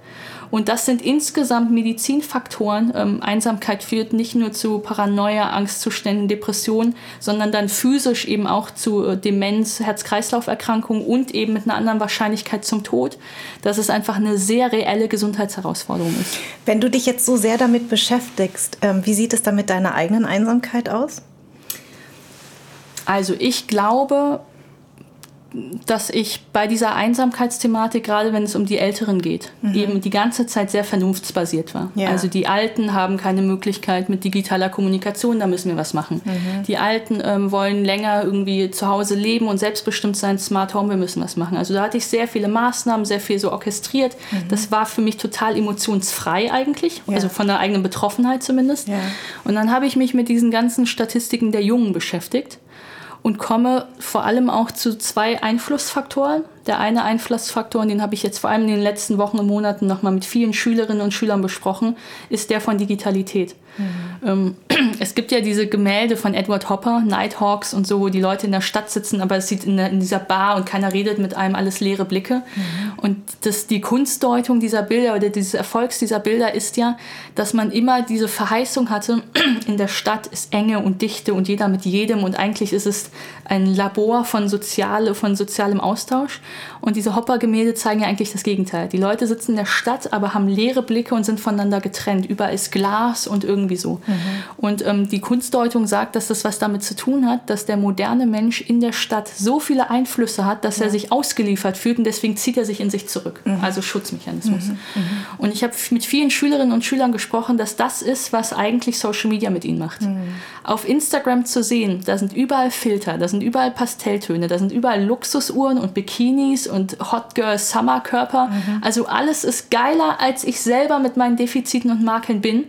S1: Und das sind insgesamt Medizinfaktoren. Ähm, Einsamkeit führt nicht nur zu Paranoia, Angstzuständen, Depressionen, sondern dann physisch eben auch zu äh, Demenz, Herz-Kreislauf-Erkrankungen und eben mit einer anderen Wahrscheinlichkeit zum Tod, dass es einfach eine sehr reelle Gesundheitsherausforderung ist.
S2: Wenn du dich jetzt so sehr damit beschäftigst, ähm, wie sieht es dann mit deiner eigenen Einsamkeit aus?
S1: Also ich glaube, dass ich bei dieser Einsamkeitsthematik, gerade wenn es um die Älteren geht, mhm. eben die ganze Zeit sehr vernunftsbasiert war. Ja. Also die Alten haben keine Möglichkeit mit digitaler Kommunikation, da müssen wir was machen. Mhm. Die Alten ähm, wollen länger irgendwie zu Hause leben und selbstbestimmt sein, Smart Home, wir müssen was machen. Also da hatte ich sehr viele Maßnahmen, sehr viel so orchestriert. Mhm. Das war für mich total emotionsfrei eigentlich, ja. also von der eigenen Betroffenheit zumindest.
S2: Ja.
S1: Und dann habe ich mich mit diesen ganzen Statistiken der Jungen beschäftigt und komme vor allem auch zu zwei Einflussfaktoren. Der eine Einflussfaktor, und den habe ich jetzt vor allem in den letzten Wochen und Monaten nochmal mit vielen Schülerinnen und Schülern besprochen, ist der von Digitalität. Mhm. es gibt ja diese Gemälde von Edward Hopper, Nighthawks und so, wo die Leute in der Stadt sitzen, aber es sieht in, der, in dieser Bar und keiner redet mit einem, alles leere Blicke. Mhm. Und das, die Kunstdeutung dieser Bilder oder dieses Erfolgs dieser Bilder ist ja, dass man immer diese Verheißung hatte, in der Stadt ist Enge und Dichte und jeder mit jedem und eigentlich ist es ein Labor von, soziale, von sozialem Austausch. Und diese Hopper-Gemälde zeigen ja eigentlich das Gegenteil. Die Leute sitzen in der Stadt, aber haben leere Blicke und sind voneinander getrennt. Überall ist Glas und irgendwie so. Mhm. Und ähm, die Kunstdeutung sagt, dass das was damit zu tun hat, dass der moderne Mensch in der Stadt so viele Einflüsse hat, dass ja. er sich ausgeliefert fühlt und deswegen zieht er sich in sich zurück. Mhm. Also Schutzmechanismus. Mhm. mhm. Und ich habe mit vielen Schülerinnen und Schülern gesprochen, dass das ist, was eigentlich Social Media mit ihnen macht. Mhm. Auf Instagram zu sehen, da sind überall Filter, da sind überall Pastelltöne, da sind überall Luxusuhren und Bikinis und Hot Girl Summer Körper. Mhm. Also alles ist geiler, als ich selber mit meinen Defiziten und Makeln bin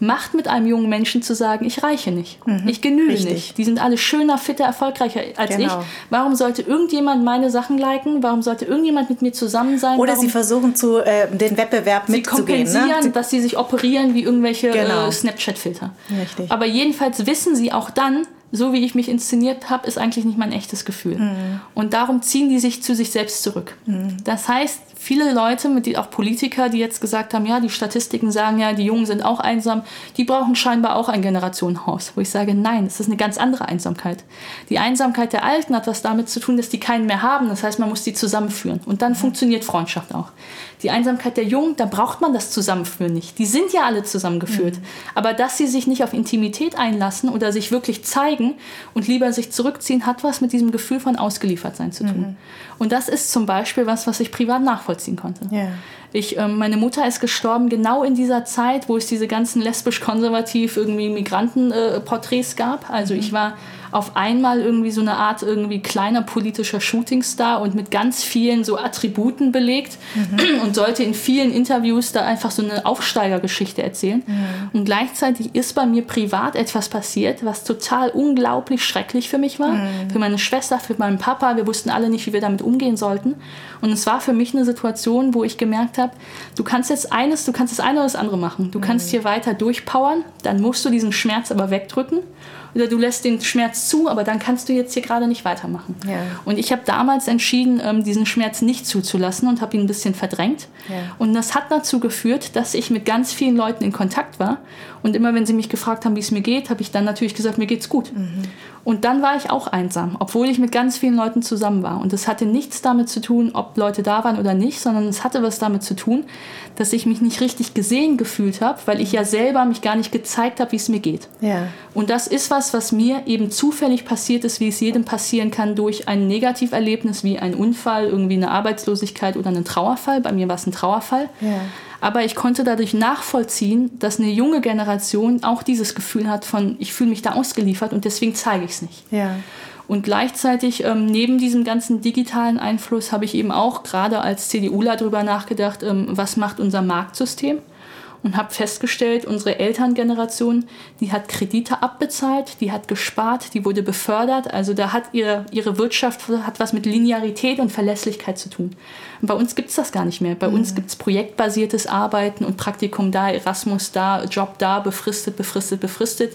S1: macht mit einem jungen Menschen zu sagen, ich reiche nicht, mhm. ich genüge Richtig. nicht. Die sind alle schöner, fitter, erfolgreicher als genau. ich. Warum sollte irgendjemand meine Sachen liken? Warum sollte irgendjemand mit mir zusammen sein?
S2: Oder
S1: Warum?
S2: sie versuchen zu äh, den Wettbewerb
S1: sie
S2: mitzugehen.
S1: Sie kompensieren, ne? dass sie sich operieren wie irgendwelche genau. äh, Snapchat-Filter. Aber jedenfalls wissen sie auch dann, so wie ich mich inszeniert habe, ist eigentlich nicht mein echtes Gefühl. Mhm. Und darum ziehen die sich zu sich selbst zurück. Mhm. Das heißt, viele Leute, mit die, auch Politiker, die jetzt gesagt haben, ja, die Statistiken sagen ja, die Jungen sind auch einsam, die brauchen scheinbar auch ein Generationenhaus. Wo ich sage, nein, es ist eine ganz andere Einsamkeit. Die Einsamkeit der Alten hat was damit zu tun, dass die keinen mehr haben. Das heißt, man muss die zusammenführen. Und dann mhm. funktioniert Freundschaft auch. Die Einsamkeit der Jungen, da braucht man das Zusammenführen nicht. Die sind ja alle zusammengeführt. Mhm. Aber dass sie sich nicht auf Intimität einlassen oder sich wirklich zeigen und lieber sich zurückziehen, hat was mit diesem Gefühl von Ausgeliefertsein zu tun. Mhm. Und das ist zum Beispiel was, was ich privat nachvollziehen konnte. Yeah. Ich, ähm, meine Mutter ist gestorben genau in dieser Zeit, wo es diese ganzen lesbisch-konservativ irgendwie Migranten-Porträts äh, gab. Also mhm. ich war auf einmal irgendwie so eine Art irgendwie kleiner politischer Shootingstar und mit ganz vielen so Attributen belegt mhm. und sollte in vielen Interviews da einfach so eine Aufsteigergeschichte erzählen. Mhm. Und gleichzeitig ist bei mir privat etwas passiert, was total unglaublich schrecklich für mich war, mhm. für meine Schwester, für meinen Papa. Wir wussten alle nicht, wie wir damit umgehen sollten. Und es war für mich eine Situation, wo ich gemerkt habe, du kannst jetzt eines, du kannst das eine oder das andere machen. Du kannst mhm. hier weiter durchpowern, dann musst du diesen Schmerz aber wegdrücken oder du lässt den Schmerz zu, aber dann kannst du jetzt hier gerade nicht weitermachen. Ja. Und ich habe damals entschieden, ähm, diesen Schmerz nicht zuzulassen und habe ihn ein bisschen verdrängt. Ja. Und das hat dazu geführt, dass ich mit ganz vielen Leuten in Kontakt war. Und immer wenn sie mich gefragt haben, wie es mir geht, habe ich dann natürlich gesagt, mir geht's gut. Mhm. Und dann war ich auch einsam, obwohl ich mit ganz vielen Leuten zusammen war. Und es hatte nichts damit zu tun, ob Leute da waren oder nicht, sondern es hatte was damit zu tun, dass ich mich nicht richtig gesehen gefühlt habe, weil ich ja selber mich gar nicht gezeigt habe, wie es mir geht. Ja. Und das ist was, was mir eben zufällig passiert ist, wie es jedem passieren kann durch ein Negativerlebnis wie ein Unfall, irgendwie eine Arbeitslosigkeit oder einen Trauerfall. Bei mir war es ein Trauerfall. Ja. Aber ich konnte dadurch nachvollziehen, dass eine junge Generation auch dieses Gefühl hat von, ich fühle mich da ausgeliefert und deswegen zeige ich es nicht. Ja. Und gleichzeitig, ähm, neben diesem ganzen digitalen Einfluss, habe ich eben auch gerade als CDUler darüber nachgedacht, ähm, was macht unser Marktsystem? und habe festgestellt, unsere Elterngeneration, die hat Kredite abbezahlt, die hat gespart, die wurde befördert. Also da hat ihre, ihre Wirtschaft hat was mit Linearität und Verlässlichkeit zu tun. Und bei uns gibt es das gar nicht mehr. Bei mhm. uns gibt es projektbasiertes Arbeiten und Praktikum da, Erasmus da, Job da, befristet, befristet, befristet.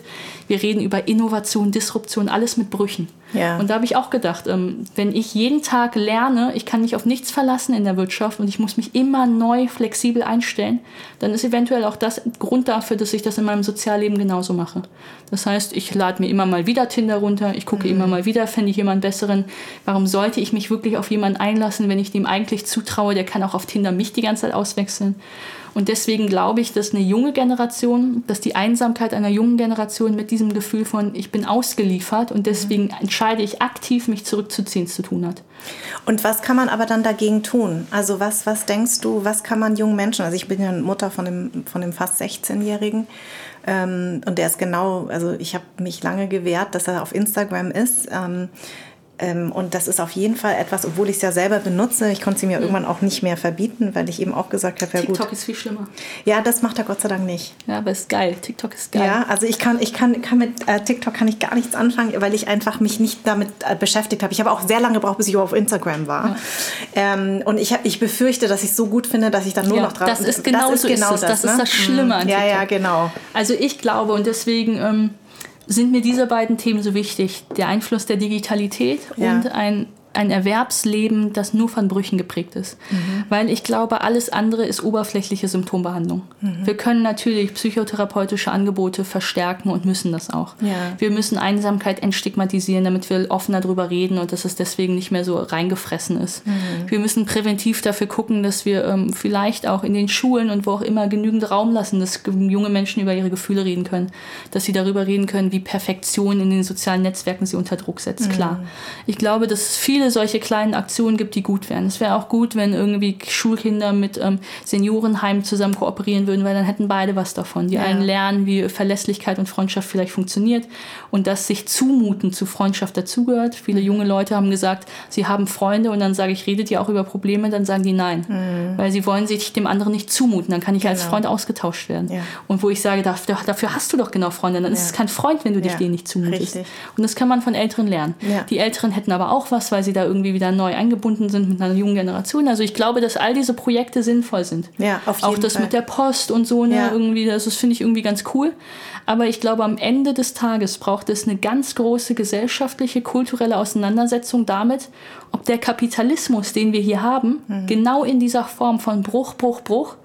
S1: Wir reden über Innovation, Disruption, alles mit Brüchen. Ja. Und da habe ich auch gedacht, ähm, wenn ich jeden Tag lerne, ich kann mich auf nichts verlassen in der Wirtschaft und ich muss mich immer neu flexibel einstellen, dann ist eventuell auch das Grund dafür, dass ich das in meinem Sozialleben genauso mache. Das heißt, ich lade mir immer mal wieder Tinder runter, ich gucke mhm. immer mal wieder, fände ich jemanden besseren. Warum sollte ich mich wirklich auf jemanden einlassen, wenn ich dem eigentlich zutraue, der kann auch auf Tinder mich die ganze Zeit auswechseln? Und deswegen glaube ich, dass eine junge Generation, dass die Einsamkeit einer jungen Generation mit diesem Gefühl von, ich bin ausgeliefert und deswegen entscheide ich aktiv, mich zurückzuziehen, zu tun hat.
S2: Und was kann man aber dann dagegen tun? Also was, was denkst du, was kann man jungen Menschen, also ich bin ja Mutter von dem, von dem fast 16-Jährigen, ähm, und der ist genau, also ich habe mich lange gewehrt, dass er auf Instagram ist. Ähm, und das ist auf jeden Fall etwas, obwohl ich es ja selber benutze, ich konnte sie mir mhm. irgendwann auch nicht mehr verbieten, weil ich eben auch gesagt habe, ja
S1: TikTok
S2: gut.
S1: TikTok ist viel schlimmer.
S2: Ja, das macht er Gott sei Dank nicht.
S1: Ja, aber ist geil. TikTok ist geil.
S2: Ja, also ich kann, ich kann, kann mit äh, TikTok kann ich gar nichts anfangen, weil ich einfach mich nicht damit äh, beschäftigt habe. Ich habe auch sehr lange gebraucht, bis ich auf Instagram war. Ja. Ähm, und ich, ich befürchte, dass ich es so gut finde, dass ich dann nur
S1: ja,
S2: noch dran
S1: Das ist genau das so ist genau das. Das, das ne? ist das Schlimme an
S2: TikTok. Ja, ja, genau.
S1: Also ich glaube und deswegen ähm, sind mir diese beiden Themen so wichtig. Der Einfluss der Digitalität ja. und ein ein Erwerbsleben, das nur von Brüchen geprägt ist. Mhm. Weil ich glaube, alles andere ist oberflächliche Symptombehandlung. Mhm. Wir können natürlich psychotherapeutische Angebote verstärken und müssen das auch. Ja. Wir müssen Einsamkeit entstigmatisieren, damit wir offener darüber reden und dass es deswegen nicht mehr so reingefressen ist. Mhm. Wir müssen präventiv dafür gucken, dass wir ähm, vielleicht auch in den Schulen und wo auch immer genügend Raum lassen, dass junge Menschen über ihre Gefühle reden können, dass sie darüber reden können, wie Perfektion in den sozialen Netzwerken sie unter Druck setzt. Mhm. Klar. Ich glaube, dass viel viele solche kleinen Aktionen gibt, die gut wären. Es wäre auch gut, wenn irgendwie Schulkinder mit ähm, Seniorenheimen zusammen kooperieren würden, weil dann hätten beide was davon. Die ja. einen lernen, wie Verlässlichkeit und Freundschaft vielleicht funktioniert und dass sich zumuten zu Freundschaft dazugehört. Viele junge Leute haben gesagt, sie haben Freunde und dann sage ich, redet ihr auch über Probleme? Dann sagen die nein, mhm. weil sie wollen sich dem anderen nicht zumuten. Dann kann ich genau. als Freund ausgetauscht werden. Ja. Und wo ich sage, dafür, dafür, hast du doch genau Freunde. Dann ja. ist es kein Freund, wenn du dich denen nicht zumutest. Richtig. Und das kann man von Älteren lernen. Die Älteren hätten aber auch was, weil sie sie da irgendwie wieder neu eingebunden sind mit einer jungen Generation. Also ich glaube, dass all diese Projekte sinnvoll sind.
S2: Ja, auf jeden
S1: Auch das
S2: Fall.
S1: mit der Post und so, ne, ja. irgendwie, das, das finde ich irgendwie ganz cool. Aber ich glaube, am Ende des Tages braucht es eine ganz große gesellschaftliche, kulturelle Auseinandersetzung damit, ob der Kapitalismus, den wir hier haben, mhm. genau in dieser Form von Bruch, Bruch, Bruch,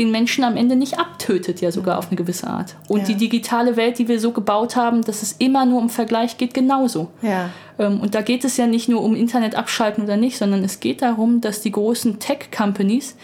S1: den Menschen am Ende nicht abtötet, ja sogar auf eine gewisse Art. Und ja. die digitale Welt, die wir so gebaut haben, dass es immer nur um Vergleich geht, genauso.
S2: Ja.
S1: Ähm, und da geht es ja nicht nur um Internet abschalten oder nicht, sondern es geht darum, dass die großen Tech-Companies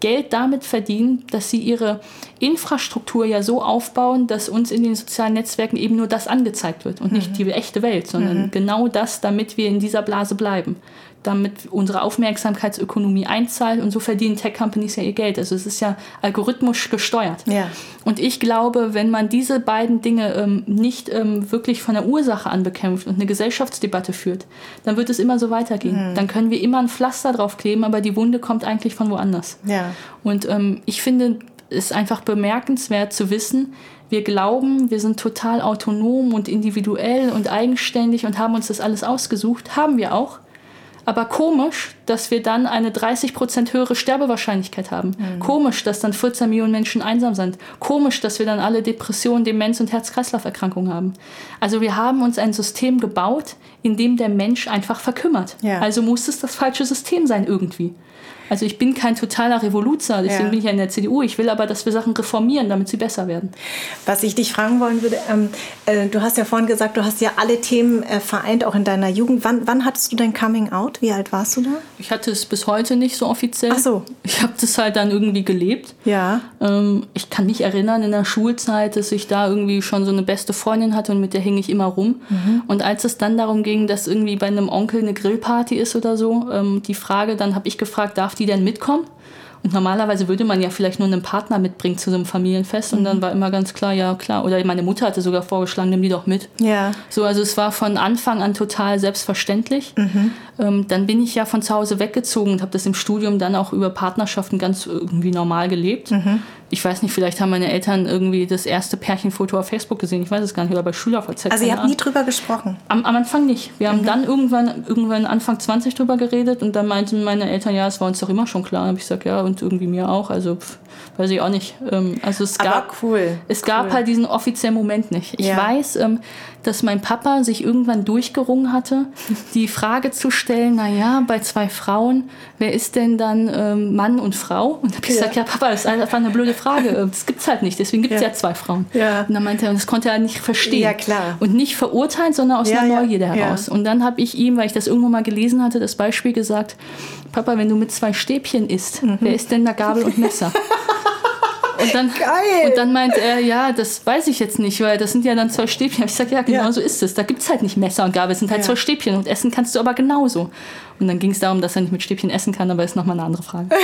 S1: Geld damit verdienen, dass sie ihre Infrastruktur ja so aufbauen, dass uns in den sozialen Netzwerken eben nur das angezeigt wird und mhm. nicht die echte Welt, sondern mhm. genau das, damit wir in dieser Blase bleiben damit unsere Aufmerksamkeitsökonomie einzahlt und so verdienen Tech-Companies ja ihr Geld. Also es ist ja algorithmisch gesteuert.
S2: Ja.
S1: Und ich glaube, wenn man diese beiden Dinge ähm, nicht ähm, wirklich von der Ursache an bekämpft und eine Gesellschaftsdebatte führt, dann wird es immer so weitergehen. Mhm. Dann können wir immer ein Pflaster drauf kleben, aber die Wunde kommt eigentlich von woanders.
S2: Ja.
S1: Und ähm, ich finde es einfach bemerkenswert zu wissen, wir glauben, wir sind total autonom und individuell und eigenständig und haben uns das alles ausgesucht. Haben wir auch. Aber komisch, dass wir dann eine 30% höhere Sterbewahrscheinlichkeit haben. Mhm. Komisch, dass dann 14 Millionen Menschen einsam sind. Komisch, dass wir dann alle Depressionen, Demenz und Herz-Kreislauf-Erkrankungen haben. Also wir haben uns ein System gebaut, in dem der Mensch einfach verkümmert. Ja. Also muss es das falsche System sein irgendwie. Also ich bin kein totaler Revoluzer, deswegen ja. bin ich ja in der CDU. Ich will aber, dass wir Sachen reformieren, damit sie besser werden.
S2: Was ich dich fragen wollen würde, ähm, äh, du hast ja vorhin gesagt, du hast ja alle Themen äh, vereint, auch in deiner Jugend. Wann, wann hattest du dein Coming Out? Wie alt warst du da?
S1: Ich hatte es bis heute nicht so offiziell.
S2: Ach so.
S1: Ich habe das halt dann irgendwie gelebt.
S2: Ja.
S1: Ähm, ich kann mich erinnern in der Schulzeit, dass ich da irgendwie schon so eine beste Freundin hatte und mit der hing ich immer rum. Mhm. Und als es dann darum ging, dass irgendwie bei einem Onkel eine Grillparty ist oder so, ähm, die Frage, dann habe ich gefragt, darf die denn mitkommen? Und normalerweise würde man ja vielleicht nur einen Partner mitbringen zu so einem Familienfest. Und mhm. dann war immer ganz klar, ja klar. Oder meine Mutter hatte sogar vorgeschlagen, nimm die doch mit.
S2: Ja.
S1: So, also es war von Anfang an total selbstverständlich. Mhm. Ähm, dann bin ich ja von zu Hause weggezogen und habe das im Studium dann auch über Partnerschaften ganz irgendwie normal gelebt. Mhm ich weiß nicht, vielleicht haben meine Eltern irgendwie das erste Pärchenfoto auf Facebook gesehen. Ich weiß es gar nicht, oder bei SchülerVZ.
S2: Also ihr habt nie drüber gesprochen?
S1: Am, am Anfang nicht. Wir haben mhm. dann irgendwann, irgendwann Anfang 20 drüber geredet und dann meinten meine Eltern, ja, es war uns doch immer schon klar. Und ich gesagt, ja, und irgendwie mir auch. Also pff, weiß ich auch nicht. Ähm, also es
S2: Aber
S1: gab,
S2: cool.
S1: Es gab cool. halt diesen offiziellen Moment nicht. Ich ja. weiß, ähm, dass mein Papa sich irgendwann durchgerungen hatte, die Frage zu stellen, naja, bei zwei Frauen, wer ist denn dann ähm, Mann und Frau? Und da habe ich ja. gesagt, ja Papa, das ist einfach eine blöde Frage. Das gibt es halt nicht, deswegen gibt es ja. ja. zwei Frauen.
S2: Ja.
S1: Und dann meinte er, das konnte er nicht verstehen.
S2: Ja, klar.
S1: Und nicht verurteilen, sondern aus einer Neugierde heraus. Und dann habe ich ihm, weil ich das irgendwo mal gelesen hatte, das Beispiel gesagt, Papa, wenn du mit zwei Stäbchen isst, mhm. wer ist denn da Gabel und Messer? Und dann,
S2: Geil.
S1: Und dann meint er, ja, das weiß ich jetzt nicht, weil das sind ja dann zwei Stäbchen. Ich sage, ja, genau ja. so ist es. Da gibt es halt nicht Messer und Gabel, es sind halt ja. zwei Stäbchen und essen kannst du aber genauso. Und dann ging es darum, dass er nicht mit Stäbchen essen kann, aber ist nochmal eine andere Frage.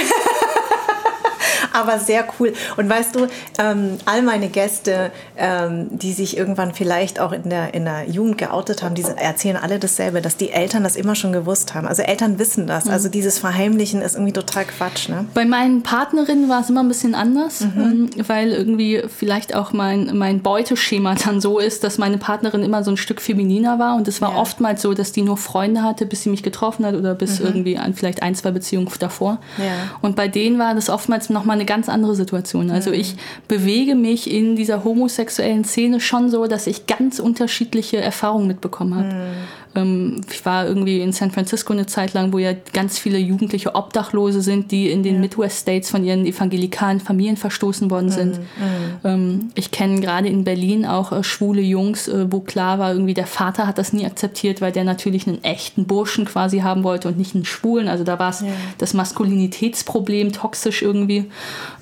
S2: Aber sehr cool. Und weißt du, ähm, all meine Gäste, ähm, die sich irgendwann vielleicht auch in der, in der Jugend geoutet haben, die erzählen alle dasselbe, dass die Eltern das immer schon gewusst haben. Also Eltern wissen das. Also mhm. dieses Verheimlichen ist irgendwie total Quatsch. Ne?
S1: Bei meinen Partnerinnen war es immer ein bisschen anders, mhm. Ähm, weil irgendwie vielleicht auch mein, mein Beuteschema dann so ist, dass meine Partnerin immer so ein Stück femininer war. Und es war ja. oftmals so, dass die nur Freunde hatte, bis sie mich getroffen hat oder bis mhm. irgendwie an, vielleicht ein, zwei Beziehungen davor. Ja. Und bei denen war das oftmals nochmal eine ganz andere Situation. Also mhm. ich bewege mich in dieser homosexuellen Szene schon so, dass ich ganz unterschiedliche Erfahrungen mitbekommen habe. Mhm. Ähm, ich war irgendwie in San Francisco eine Zeit lang, wo ja ganz viele jugendliche Obdachlose sind, die in den ja. Midwest States von ihren evangelikalen Familien verstoßen worden mhm, sind. Mhm. Ähm, ich kenne gerade in Berlin auch äh, schwule Jungs, äh, wo klar war, irgendwie der Vater hat das nie akzeptiert, weil der natürlich einen echten Burschen quasi haben wollte und nicht einen Schwulen. Also da war es ja. das Maskulinitätsproblem toxisch irgendwie.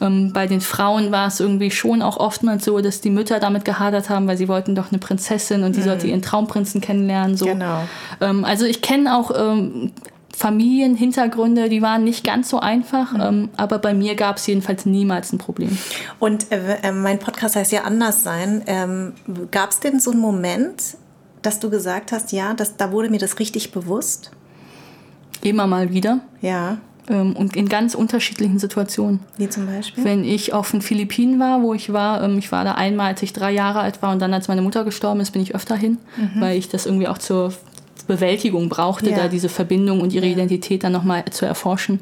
S1: Ähm, bei den Frauen war es irgendwie schon auch oftmals so, dass die Mütter damit gehadert haben, weil sie wollten doch eine Prinzessin und die mhm. sollte ihren Traumprinzen kennenlernen. So. Genau. Genau. Ähm, also ich kenne auch ähm, Familienhintergründe, die waren nicht ganz so einfach, mhm. ähm, aber bei mir gab es jedenfalls niemals ein Problem.
S2: Und äh, äh, mein Podcast heißt ja anders sein. Ähm, gab es denn so einen Moment, dass du gesagt hast, ja, das, da wurde mir das richtig bewusst?
S1: Immer mal wieder.
S2: Ja.
S1: Ähm, und in ganz unterschiedlichen Situationen.
S2: Wie zum Beispiel?
S1: Wenn ich auf den Philippinen war, wo ich war, ähm, ich war da einmal, als ich drei Jahre alt war und dann, als meine Mutter gestorben ist, bin ich öfter hin, mhm. weil ich das irgendwie auch zur Bewältigung brauchte, ja. da diese Verbindung und ihre ja. Identität dann nochmal zu erforschen.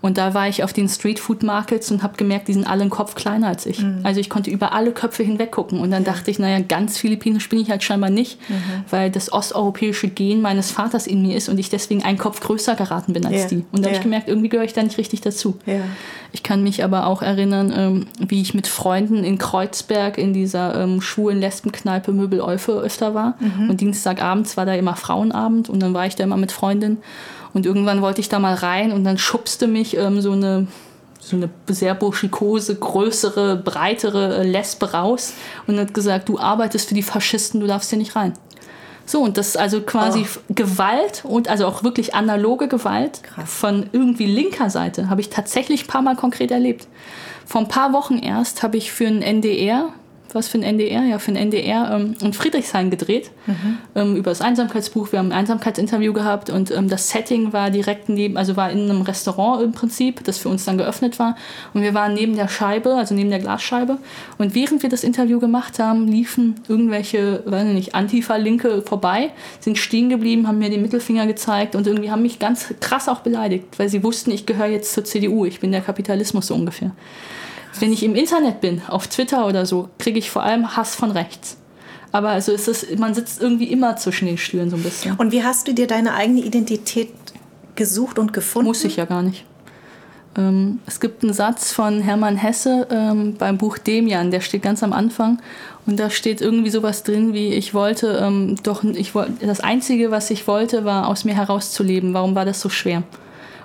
S1: Und da war ich auf den Streetfood Markets und habe gemerkt, die sind alle einen Kopf kleiner als ich. Mhm. Also ich konnte über alle Köpfe hinweg gucken. Und dann ja. dachte ich, naja, ganz philippinisch bin ich halt scheinbar nicht, mhm. weil das osteuropäische Gen meines Vaters in mir ist und ich deswegen einen Kopf größer geraten bin als die. Und da habe ich gemerkt, irgendwie gehöre ich da nicht richtig dazu. Ich kann mich aber auch erinnern, ähm, wie ich mit Freunden in Kreuzberg in dieser ähm, schwulen Lesbenkneipe Möbel Eufe öfter war. Mhm. Und Dienstagabends war da immer Frauenabend und dann war ich da immer mit Freundinnen. Und irgendwann wollte ich da mal rein und dann schubste mich ähm, so eine so eine sehr burschikose, größere, breitere äh, Lesbe raus und hat gesagt, du arbeitest für die Faschisten, du darfst hier nicht rein. So, und das ist also quasi oh. Gewalt und also auch wirklich analoge Gewalt Krass. von irgendwie linker Seite habe ich tatsächlich ein paar Mal konkret erlebt. Vor ein paar Wochen erst habe ich für ein NDR was für ein NDR, ja, für ein NDR ähm, in Friedrichshain gedreht, mhm. ähm, über das Einsamkeitsbuch. Wir haben ein Einsamkeitsinterview gehabt und ähm, das Setting war direkt neben, also war in einem Restaurant im Prinzip, das für uns dann geöffnet war. Und wir waren neben der Scheibe, also neben der Glasscheibe. Und während wir das Interview gemacht haben, liefen irgendwelche, weiß nicht, Antifa-Linke vorbei, sind stehen geblieben, haben mir den Mittelfinger gezeigt und irgendwie haben mich ganz krass auch beleidigt, weil sie wussten, ich gehöre jetzt zur CDU, ich bin der Kapitalismus so ungefähr. Wenn ich im Internet bin, auf Twitter oder so, kriege ich vor allem Hass von rechts. Aber also ist es, man sitzt irgendwie immer zwischen den Stühlen so ein bisschen.
S2: Und wie hast du dir deine eigene Identität gesucht und gefunden?
S1: Muss ich ja gar nicht. Ähm, es gibt einen Satz von Hermann Hesse ähm, beim Buch Demian, der steht ganz am Anfang. Und da steht irgendwie sowas drin wie, ich wollte ähm, doch, ich wollte, das Einzige, was ich wollte, war aus mir herauszuleben. Warum war das so schwer?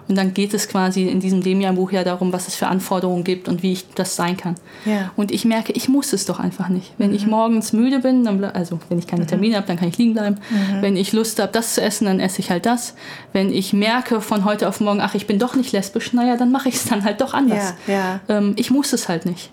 S1: Und dann geht es quasi in diesem Demian-Buch ja darum, was es für Anforderungen gibt und wie ich das sein kann. Ja. Und ich merke, ich muss es doch einfach nicht. Wenn mhm. ich morgens müde bin, dann also wenn ich keine mhm. Termine mhm. habe, dann kann ich liegen bleiben. Mhm. Wenn ich Lust habe, das zu essen, dann esse ich halt das. Wenn ich merke von heute auf morgen, ach, ich bin doch nicht lesbisch, naja, dann mache ich es dann halt doch anders. Ja, ja. Ähm, ich muss es halt nicht.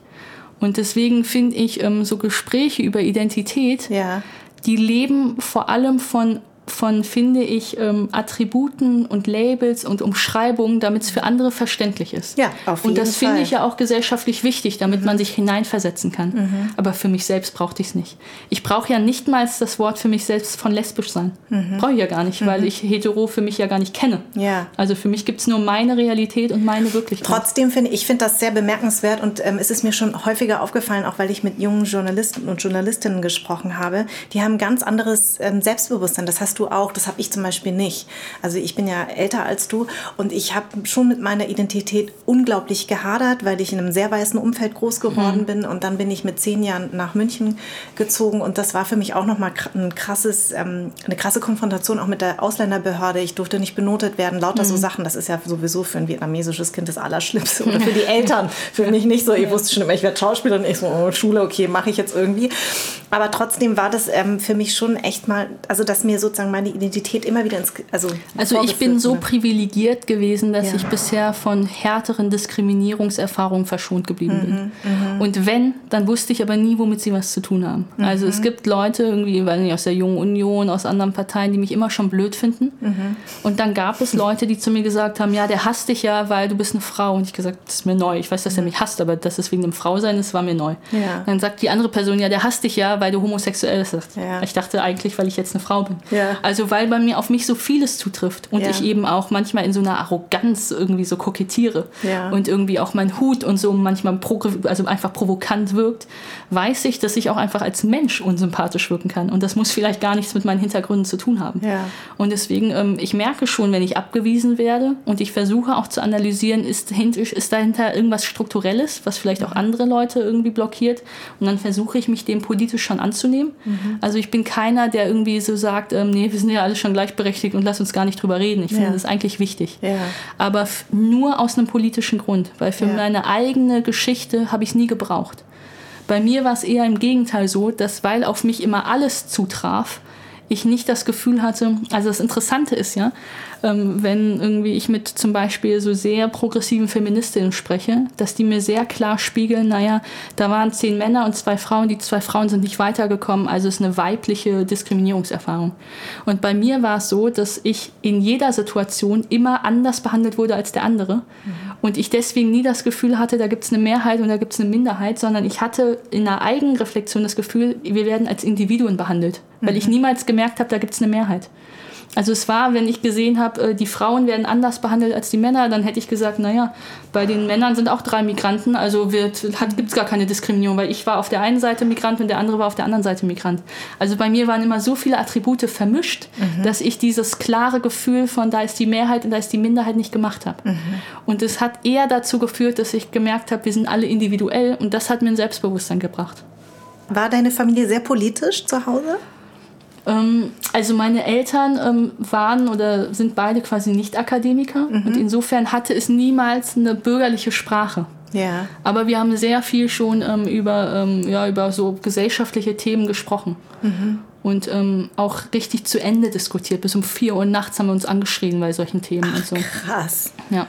S1: Und deswegen finde ich ähm, so Gespräche über Identität, ja. die leben vor allem von von, finde ich, ähm, Attributen und Labels und Umschreibungen, damit es für andere verständlich ist.
S2: Ja, auf jeden
S1: Und das finde ich ja auch gesellschaftlich wichtig, damit mhm. man sich hineinversetzen kann. Mhm. Aber für mich selbst brauchte ich es nicht. Ich brauche ja nicht mal das Wort für mich selbst von lesbisch sein. Mhm. Brauche ich ja gar nicht, weil mhm. ich hetero für mich ja gar nicht kenne. Ja. Also für mich gibt es nur meine Realität und meine Wirklichkeit.
S2: Trotzdem finde ich, finde das sehr bemerkenswert und ähm, es ist mir schon häufiger aufgefallen, auch weil ich mit jungen Journalisten und Journalistinnen gesprochen habe, die haben ganz anderes ähm, Selbstbewusstsein. Das hast du auch, das habe ich zum Beispiel nicht. Also ich bin ja älter als du und ich habe schon mit meiner Identität unglaublich gehadert, weil ich in einem sehr weißen Umfeld groß geworden mhm. bin und dann bin ich mit zehn Jahren nach München gezogen und das war für mich auch nochmal ein krasses, ähm, eine krasse Konfrontation auch mit der Ausländerbehörde. Ich durfte nicht benotet werden, lauter mhm. so Sachen. Das ist ja sowieso für ein vietnamesisches Kind das Allerschlimmste oder für die Eltern. Für mich nicht so. Ich wusste schon immer, ich werde Schauspielerin. Ich so, oh, Schule, okay, mache ich jetzt irgendwie. Aber trotzdem war das ähm, für mich schon echt mal, also dass mir sozusagen sozusagen meine Identität immer wieder ins
S1: also also ich bin so privilegiert gewesen, dass
S2: Ja.
S1: ich bisher von härteren Diskriminierungserfahrungen verschont geblieben bin.
S2: Mhm,
S1: Und wenn, dann wusste ich aber nie, womit sie was zu tun haben. Also
S2: Mhm.
S1: es gibt Leute irgendwie, weiß nicht, aus der Jungen Union, aus anderen Parteien, die mich immer schon blöd finden.
S2: Mhm.
S1: Und dann gab es Leute, die zu mir gesagt haben, ja, der hasst dich ja, weil du bist eine Frau. Und ich gesagt, das ist mir neu. Ich weiß, dass er mich hasst, aber dass es wegen dem Frausein ist, war mir neu.
S2: Mhm. Ja.
S1: Dann sagt die andere Person, ja, der hasst dich ja, weil du homosexuell bist.
S2: Ja.
S1: Ich dachte eigentlich, weil ich jetzt eine Frau bin.
S2: Ja.
S1: Also weil bei mir auf mich so vieles zutrifft und
S2: Ja.
S1: ich eben auch manchmal in so einer Arroganz irgendwie so kokettiere
S2: Ja.
S1: und irgendwie auch mein Hut und so manchmal also einfach provokant wirkt, weiß ich, dass ich auch einfach als Mensch unsympathisch wirken kann und das muss vielleicht gar nichts mit meinen Hintergründen zu tun haben.
S2: Ja.
S1: Und deswegen, ähm, ich merke schon, wenn ich abgewiesen werde und ich versuche auch zu analysieren, ist, ist dahinter irgendwas Strukturelles, was vielleicht auch andere Leute irgendwie blockiert. Und dann versuche ich mich dem politisch schon anzunehmen. Also ich bin keiner, der irgendwie so sagt, ähm, nee, wir sind ja alle schon gleichberechtigt und lass uns gar nicht drüber reden. Ich finde
S2: Ja.
S1: das eigentlich wichtig.
S2: Ja.
S1: Aber nur aus einem politischen Grund, weil für
S2: Ja.
S1: meine eigene Geschichte habe ich es nie gebraucht. Bei mir war es eher im Gegenteil so, dass weil auf mich immer alles zutraf, ich nicht das Gefühl hatte, also das Interessante ist ja, ähm, wenn irgendwie ich mit zum Beispiel so sehr progressiven Feministinnen spreche, dass die mir sehr klar spiegeln, naja, da waren zehn Männer und zwei Frauen, die zwei Frauen sind nicht weitergekommen, also es ist eine weibliche Diskriminierungserfahrung. Und bei mir war es so, dass ich in jeder Situation immer anders behandelt wurde als der andere. Und ich deswegen nie das Gefühl hatte, da gibt es eine Mehrheit und da gibt es eine Minderheit, sondern ich hatte in einer Eigenreflexion das Gefühl, wir werden als Individuen behandelt, weil ich niemals gemerkt habe, da gibt es eine Mehrheit. Also es war, wenn ich gesehen habe, äh, die Frauen werden anders behandelt als die Männer, dann hätte ich gesagt, naja, bei den Männern sind auch drei Migranten, also gibt es gar keine Diskriminierung, weil ich war auf der einen Seite Migrant und der andere war auf der anderen Seite Migrant. Also bei mir waren immer so viele Attribute vermischt, dass ich dieses klare Gefühl von da ist die Mehrheit und da ist die Minderheit nicht gemacht habe. Und es hat eher dazu geführt, dass ich gemerkt habe, wir sind alle individuell und das hat mir ein Selbstbewusstsein gebracht.
S2: War deine Familie sehr politisch zu Hause?
S1: Ähm, also meine Eltern ähm, waren oder sind beide quasi nicht Akademiker und insofern hatte es niemals eine bürgerliche Sprache.
S2: Ja.
S1: Aber wir haben sehr viel schon ähm, über, ähm, ja, über so gesellschaftliche Themen gesprochen. Und ähm, auch richtig zu Ende diskutiert. Bis um 4 Uhr nachts haben wir uns angeschrien bei solchen Themen und so.
S2: Krass.
S1: Ja.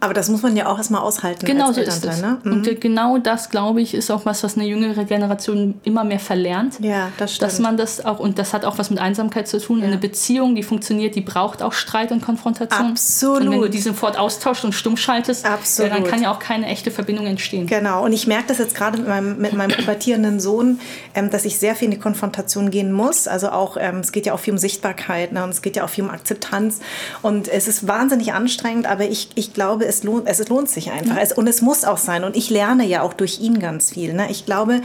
S2: Aber das muss man ja auch erstmal aushalten.
S1: Genau so ist es.
S2: Ne?
S1: Und äh, genau das, glaube ich, ist auch was, was eine jüngere Generation immer mehr verlernt.
S2: Ja, das stimmt.
S1: Dass man das auch, und das hat auch was mit Einsamkeit zu tun. Eine Beziehung, die funktioniert, die braucht auch Streit und Konfrontation.
S2: Absolut.
S1: Und wenn du die sofort austauschst und stumm schaltest,
S2: Absolut.
S1: Ja, dann kann ja auch keine echte Verbindung entstehen.
S2: Genau, und ich merke das jetzt gerade mit meinem, mit meinem pubertierenden Sohn, ähm, dass ich sehr viel in die Konfrontation gehen muss. Also auch, ähm, es geht ja auch viel um Sichtbarkeit ne? und es geht ja auch viel um Akzeptanz. Und es ist wahnsinnig anstrengend, aber ich, ich glaube, es lohnt, es lohnt sich einfach. Es, und es muss auch sein. Und ich lerne ja auch durch ihn ganz viel. Ne? Ich glaube,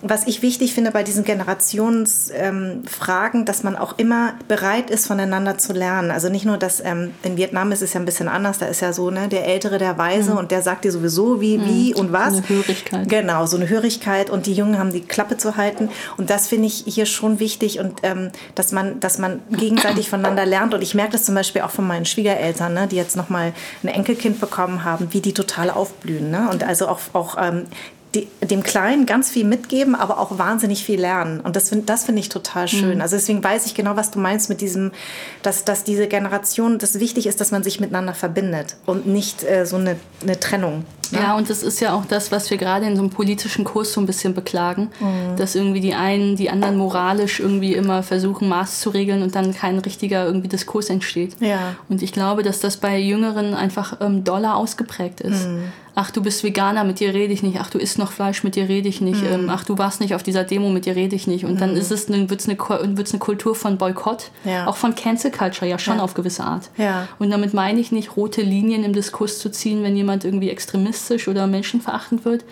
S2: was ich wichtig finde bei diesen Generationsfragen, ähm, dass man auch immer bereit ist, voneinander zu lernen. Also nicht nur, dass ähm, in Vietnam ist es ja ein bisschen anders, da ist ja so, ne, der Ältere, der Weise und der sagt dir sowieso, wie, wie und was.
S1: Eine Hörigkeit.
S2: Genau, so eine Hörigkeit und die Jungen haben die Klappe zu halten. Und das finde ich hier schon wichtig und ähm, dass man, dass man gegenseitig voneinander lernt. Und ich merke das zum Beispiel auch von meinen Schwiegereltern, ne, die jetzt nochmal ein Enkelkind bekommen haben, wie die total aufblühen. Ne? Und also auch, auch ähm, die, dem Kleinen ganz viel mitgeben, aber auch wahnsinnig viel lernen. Und das finde das find ich total schön. Also deswegen weiß ich genau, was du meinst mit diesem, dass, dass diese Generation, das wichtig ist, dass man sich miteinander verbindet und nicht äh, so eine, eine Trennung. ne?
S1: Ja, und das ist ja auch das, was wir gerade in so einem politischen Kurs so ein bisschen beklagen,
S2: Mhm.
S1: dass irgendwie die einen die anderen moralisch irgendwie immer versuchen, Maß zu regeln und dann kein richtiger irgendwie Diskurs entsteht.
S2: Ja.
S1: Und ich glaube, dass das bei Jüngeren einfach ähm, doller ausgeprägt ist.
S2: Mhm.
S1: Ach, du bist Veganer, mit dir rede ich nicht. Ach, du isst noch Fleisch, mit dir rede ich nicht.
S2: Mhm.
S1: Ähm, ach, du warst nicht auf dieser Demo, mit dir rede ich nicht. Und dann ist es eine, wird's eine, Ko- wird's eine Kultur von Boykott,
S2: Ja.
S1: auch von Cancel Culture, ja schon
S2: Ja.
S1: auf gewisse Art.
S2: Ja.
S1: Und damit meine ich nicht, rote Linien im Diskurs zu ziehen, wenn jemand irgendwie extremistisch oder menschenverachtend wird.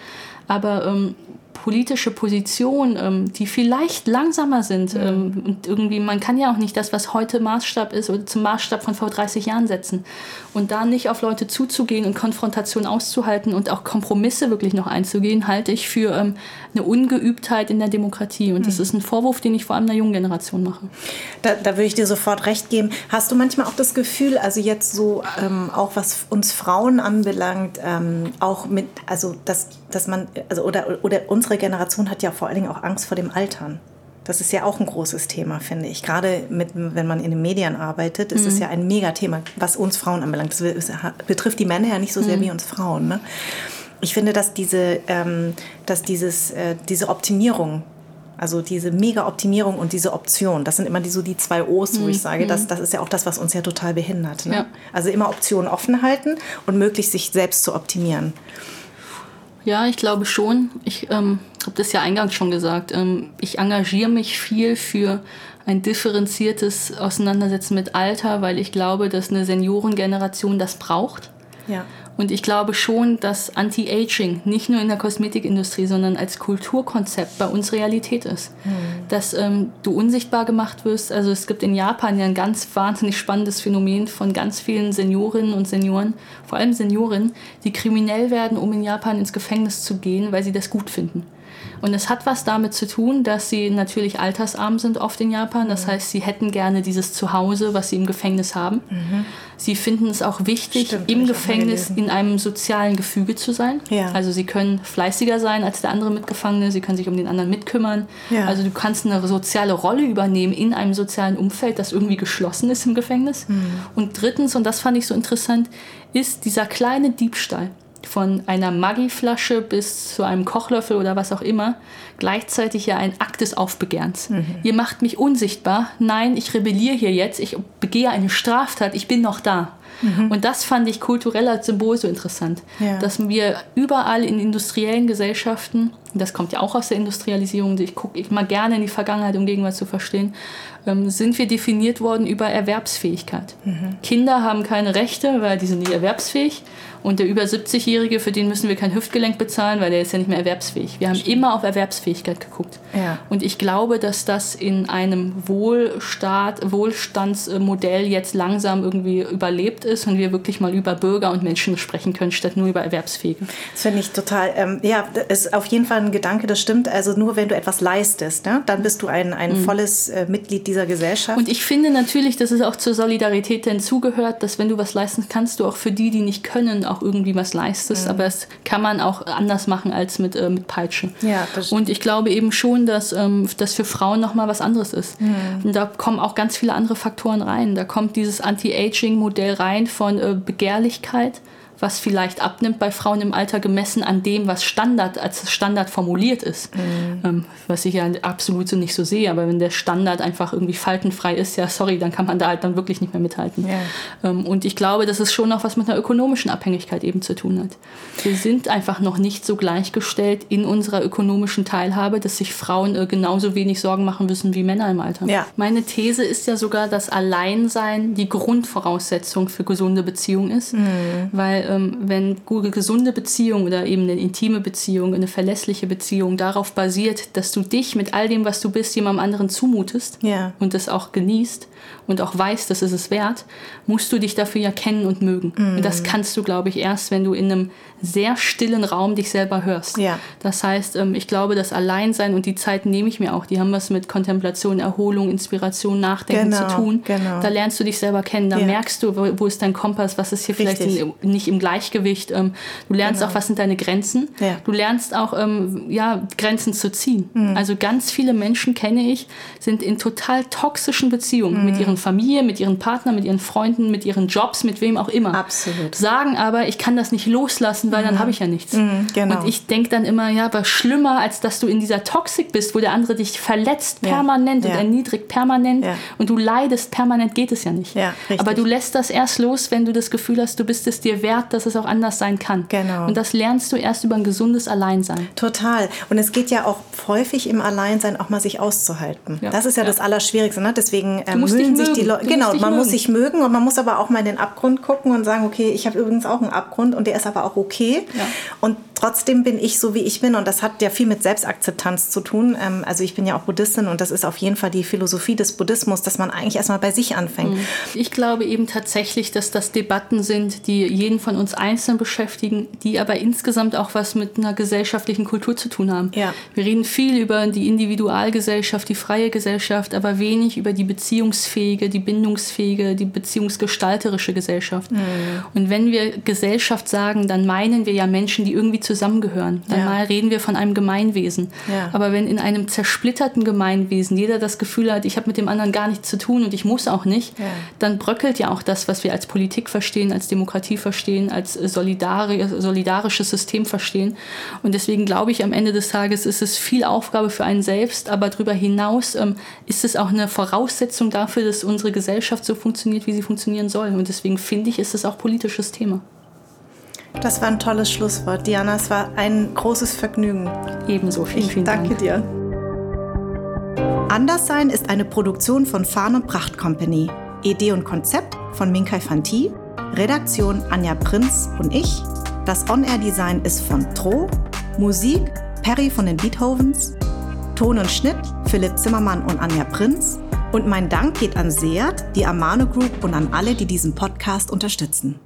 S1: Aber ähm, politische Positionen, ähm, die vielleicht langsamer sind. Ähm, und irgendwie, man kann ja auch nicht das, was heute Maßstab ist, oder zum Maßstab von vor 30 Jahren setzen. Und da nicht auf Leute zuzugehen und Konfrontation auszuhalten und auch Kompromisse wirklich noch einzugehen, halte ich für ähm, eine Ungeübtheit in der Demokratie. Und das ist ein Vorwurf, den ich vor allem der jungen Generation mache.
S2: Da, da würde ich dir sofort recht geben. Hast du manchmal auch das Gefühl, also jetzt so ähm, auch was uns Frauen anbelangt, ähm, auch mit, also dass, dass man, also oder, oder unsere Generation hat ja vor allen Dingen auch Angst vor dem Altern. Das ist ja auch ein großes Thema, finde ich. Gerade mit, wenn man in den Medien arbeitet, ist es mhm. ja ein Megathema, was uns Frauen anbelangt. Das betrifft die Männer ja nicht so sehr mhm. wie uns Frauen. Ne? Ich finde, dass diese, ähm, dass dieses, äh, diese Optimierung also diese Mega-Optimierung und diese Option, das sind immer die, so die zwei O's, wo ich mhm. sage, das, mhm. das ist ja auch das, was uns ja total behindert. Ne? Ja. Also immer Optionen offen halten und möglichst sich selbst zu optimieren.
S1: Ja, ich glaube schon. Ich ähm, habe das ja eingangs schon gesagt. Ähm, ich engagiere mich viel für ein differenziertes Auseinandersetzen mit Alter, weil ich glaube, dass eine Seniorengeneration das braucht. Ja. Und ich glaube schon, dass Anti-Aging nicht nur in der Kosmetikindustrie, sondern als Kulturkonzept bei uns Realität ist. Mhm. Dass ähm, du unsichtbar gemacht wirst. Also es gibt in Japan ja ein ganz wahnsinnig spannendes Phänomen von ganz vielen Seniorinnen und Senioren, vor allem Senioren, die kriminell werden, um in Japan ins Gefängnis zu gehen, weil sie das gut finden. Und es hat was damit zu tun, dass sie natürlich altersarm sind oft in Japan. Das mhm. heißt, sie hätten gerne dieses Zuhause, was sie im Gefängnis haben. Mhm. Sie finden es auch wichtig, Stimmt, im Gefängnis in einem sozialen Gefüge zu sein. Ja. Also sie können fleißiger sein als der andere Mitgefangene, sie können sich um den anderen mitkümmern. Ja. Also du kannst eine soziale Rolle übernehmen in einem sozialen Umfeld, das irgendwie geschlossen ist im Gefängnis. Mhm. Und drittens, und das fand ich so interessant, ist dieser kleine Diebstahl von einer Maggi-Flasche bis zu einem Kochlöffel oder was auch immer, gleichzeitig ja ein Akt des Aufbegehrens. Mhm. Ihr macht mich unsichtbar. Nein, ich rebelliere hier jetzt. Ich begehe eine Straftat. Ich bin noch da. Mhm. Und das fand ich kulturell als Symbol so interessant, ja. dass wir überall in industriellen Gesellschaften, das kommt ja auch aus der Industrialisierung, ich gucke mal gerne in die Vergangenheit, um irgendwas zu verstehen, ähm, sind wir definiert worden über Erwerbsfähigkeit. Mhm. Kinder haben keine Rechte, weil die sind nicht erwerbsfähig. Und der über 70-Jährige, für den müssen wir kein Hüftgelenk bezahlen, weil der ist ja nicht mehr erwerbsfähig. Wir haben immer auf Erwerbsfähigkeit geguckt. Ja. Und ich glaube, dass das in einem Wohlstaat, Wohlstandsmodell jetzt langsam irgendwie überlebt ist und wir wirklich mal über Bürger und Menschen sprechen können, statt nur über Erwerbsfähige.
S2: Das finde ich total, ähm, ja, ist auf jeden Fall ein Gedanke, das stimmt. Also nur wenn du etwas leistest, ne, dann bist du ein, ein mhm. volles äh, Mitglied dieser Gesellschaft.
S1: Und ich finde natürlich, dass es auch zur Solidarität denn zugehört, dass wenn du was leisten kannst, du auch für die, die nicht können, auch irgendwie was leistest. Mhm. Aber das kann man auch anders machen als mit, äh, mit Peitschen. Ja, und ich glaube eben schon, dass ähm, das für Frauen nochmal was anderes ist. Mhm. Und da kommen auch ganz viele andere Faktoren rein. Da kommt dieses Anti-Aging-Modell rein von äh, Begehrlichkeit was vielleicht abnimmt bei Frauen im Alter gemessen an dem, was Standard als Standard formuliert ist. Mhm. Ähm, was ich ja absolut so nicht so sehe, aber wenn der Standard einfach irgendwie faltenfrei ist, ja sorry, dann kann man da halt dann wirklich nicht mehr mithalten. Ja. Ähm, und ich glaube, dass es schon noch was mit einer ökonomischen Abhängigkeit eben zu tun hat. Wir sind einfach noch nicht so gleichgestellt in unserer ökonomischen Teilhabe, dass sich Frauen äh, genauso wenig Sorgen machen müssen wie Männer im Alter. Ja. Meine These ist ja sogar, dass Alleinsein die Grundvoraussetzung für gesunde Beziehungen ist, mhm. weil ähm, wenn gute, gesunde Beziehung oder eben eine intime Beziehung, eine verlässliche Beziehung darauf basiert, dass du dich mit all dem, was du bist, jemandem anderen zumutest ja. und das auch genießt und auch weißt, das ist es wert, musst du dich dafür ja kennen und mögen. Mm. Und das kannst du, glaube ich, erst, wenn du in einem sehr stillen Raum dich selber hörst. Ja. Das heißt, ähm, ich glaube, das Alleinsein und die Zeit nehme ich mir auch, die haben was mit Kontemplation, Erholung, Inspiration, Nachdenken genau, zu tun. Genau. Da lernst du dich selber kennen, da ja. merkst du, wo, wo, ist dein Kompass, was ist hier vielleicht in, nicht im Gleichgewicht. Ähm, du lernst genau. auch, was sind deine Grenzen. Ja. Du lernst auch, ähm, ja, Grenzen zu ziehen. Mhm. Also ganz viele Menschen, kenne ich, sind in total toxischen Beziehungen mhm. mit ihren Familien, mit ihren Partnern, mit ihren Freunden, mit ihren Jobs, mit wem auch immer. Absolut. Sagen aber, ich kann das nicht loslassen, lassen, weil mhm. dann habe ich ja nichts. Mhm, genau. Und ich denke dann immer, ja, aber schlimmer, als dass du in dieser Toxik bist, wo der andere dich verletzt permanent ja. und erniedrigt permanent ja. und du leidest permanent, geht es ja nicht. Ja, aber du lässt das erst los, wenn du das Gefühl hast, du bist es dir wert, dass es auch anders sein kann. Genau. Und das lernst du erst über ein gesundes Alleinsein.
S2: Total. Und es geht ja auch häufig im Alleinsein auch mal sich auszuhalten. Das ist ja, das Allerschwierigste. Ne? Deswegen ähm, mögen sich die Leute. Genau, man mögen. muss sich mögen und man muss aber auch mal in den Abgrund gucken und sagen, okay, ich habe übrigens auch einen Abgrund und der ist aber auch okay okay. Ja. Und trotzdem bin ich so, wie ich bin. Und das hat ja viel mit Selbstakzeptanz zu tun. Ähm, also ich bin ja auch Buddhistin und das ist auf jeden Fall die Philosophie des Buddhismus, dass man eigentlich erstmal bei sich anfängt. Mhm.
S1: Ich glaube eben tatsächlich, dass das Debatten sind, die jeden von uns einzeln beschäftigen, die aber insgesamt auch was mit einer gesellschaftlichen Kultur zu tun haben. Ja. Wir reden viel über die Individualgesellschaft, die freie Gesellschaft, aber wenig über die beziehungsfähige, die bindungsfähige, die beziehungsgestalterische Gesellschaft. Mhm. Und wenn wir Gesellschaft sagen, dann meinen wir ja Menschen, die irgendwie zusammengehören. Dann ja. reden wir von einem Gemeinwesen. Ja. Aber wenn in einem zersplitterten Gemeinwesen jeder das Gefühl hat, ich habe mit dem anderen gar nichts zu tun und ich muss auch nicht, ja. dann bröckelt ja auch das, was wir als Politik verstehen, als Demokratie verstehen, als solidari solidarisches System verstehen. Und deswegen glaube ich, am Ende des Tages ist es viel Aufgabe für einen selbst, aber darüber hinaus ähm, ist es auch eine Voraussetzung dafür, dass unsere Gesellschaft so funktioniert, wie sie funktionieren soll. Und deswegen finde ich, ist es auch politisches Thema.
S2: Das war ein tolles Schlusswort. Diana, es war ein großes Vergnügen.
S1: Ebenso. Vielen, vielen
S2: Dank. Danke dir. Anderssein ist eine Produktion von Farn und Pracht Company. Idee und Konzept von Minkai Fanti. Redaktion Anja Prinz und ich. Das On-Air-Design ist von Tro. Musik Perry von den Beethovens. Ton und Schnitt Philipp Zimmermann und Anja Prinz. Und mein Dank geht an Seat, die Amano Group und an alle, die diesen Podcast unterstützen.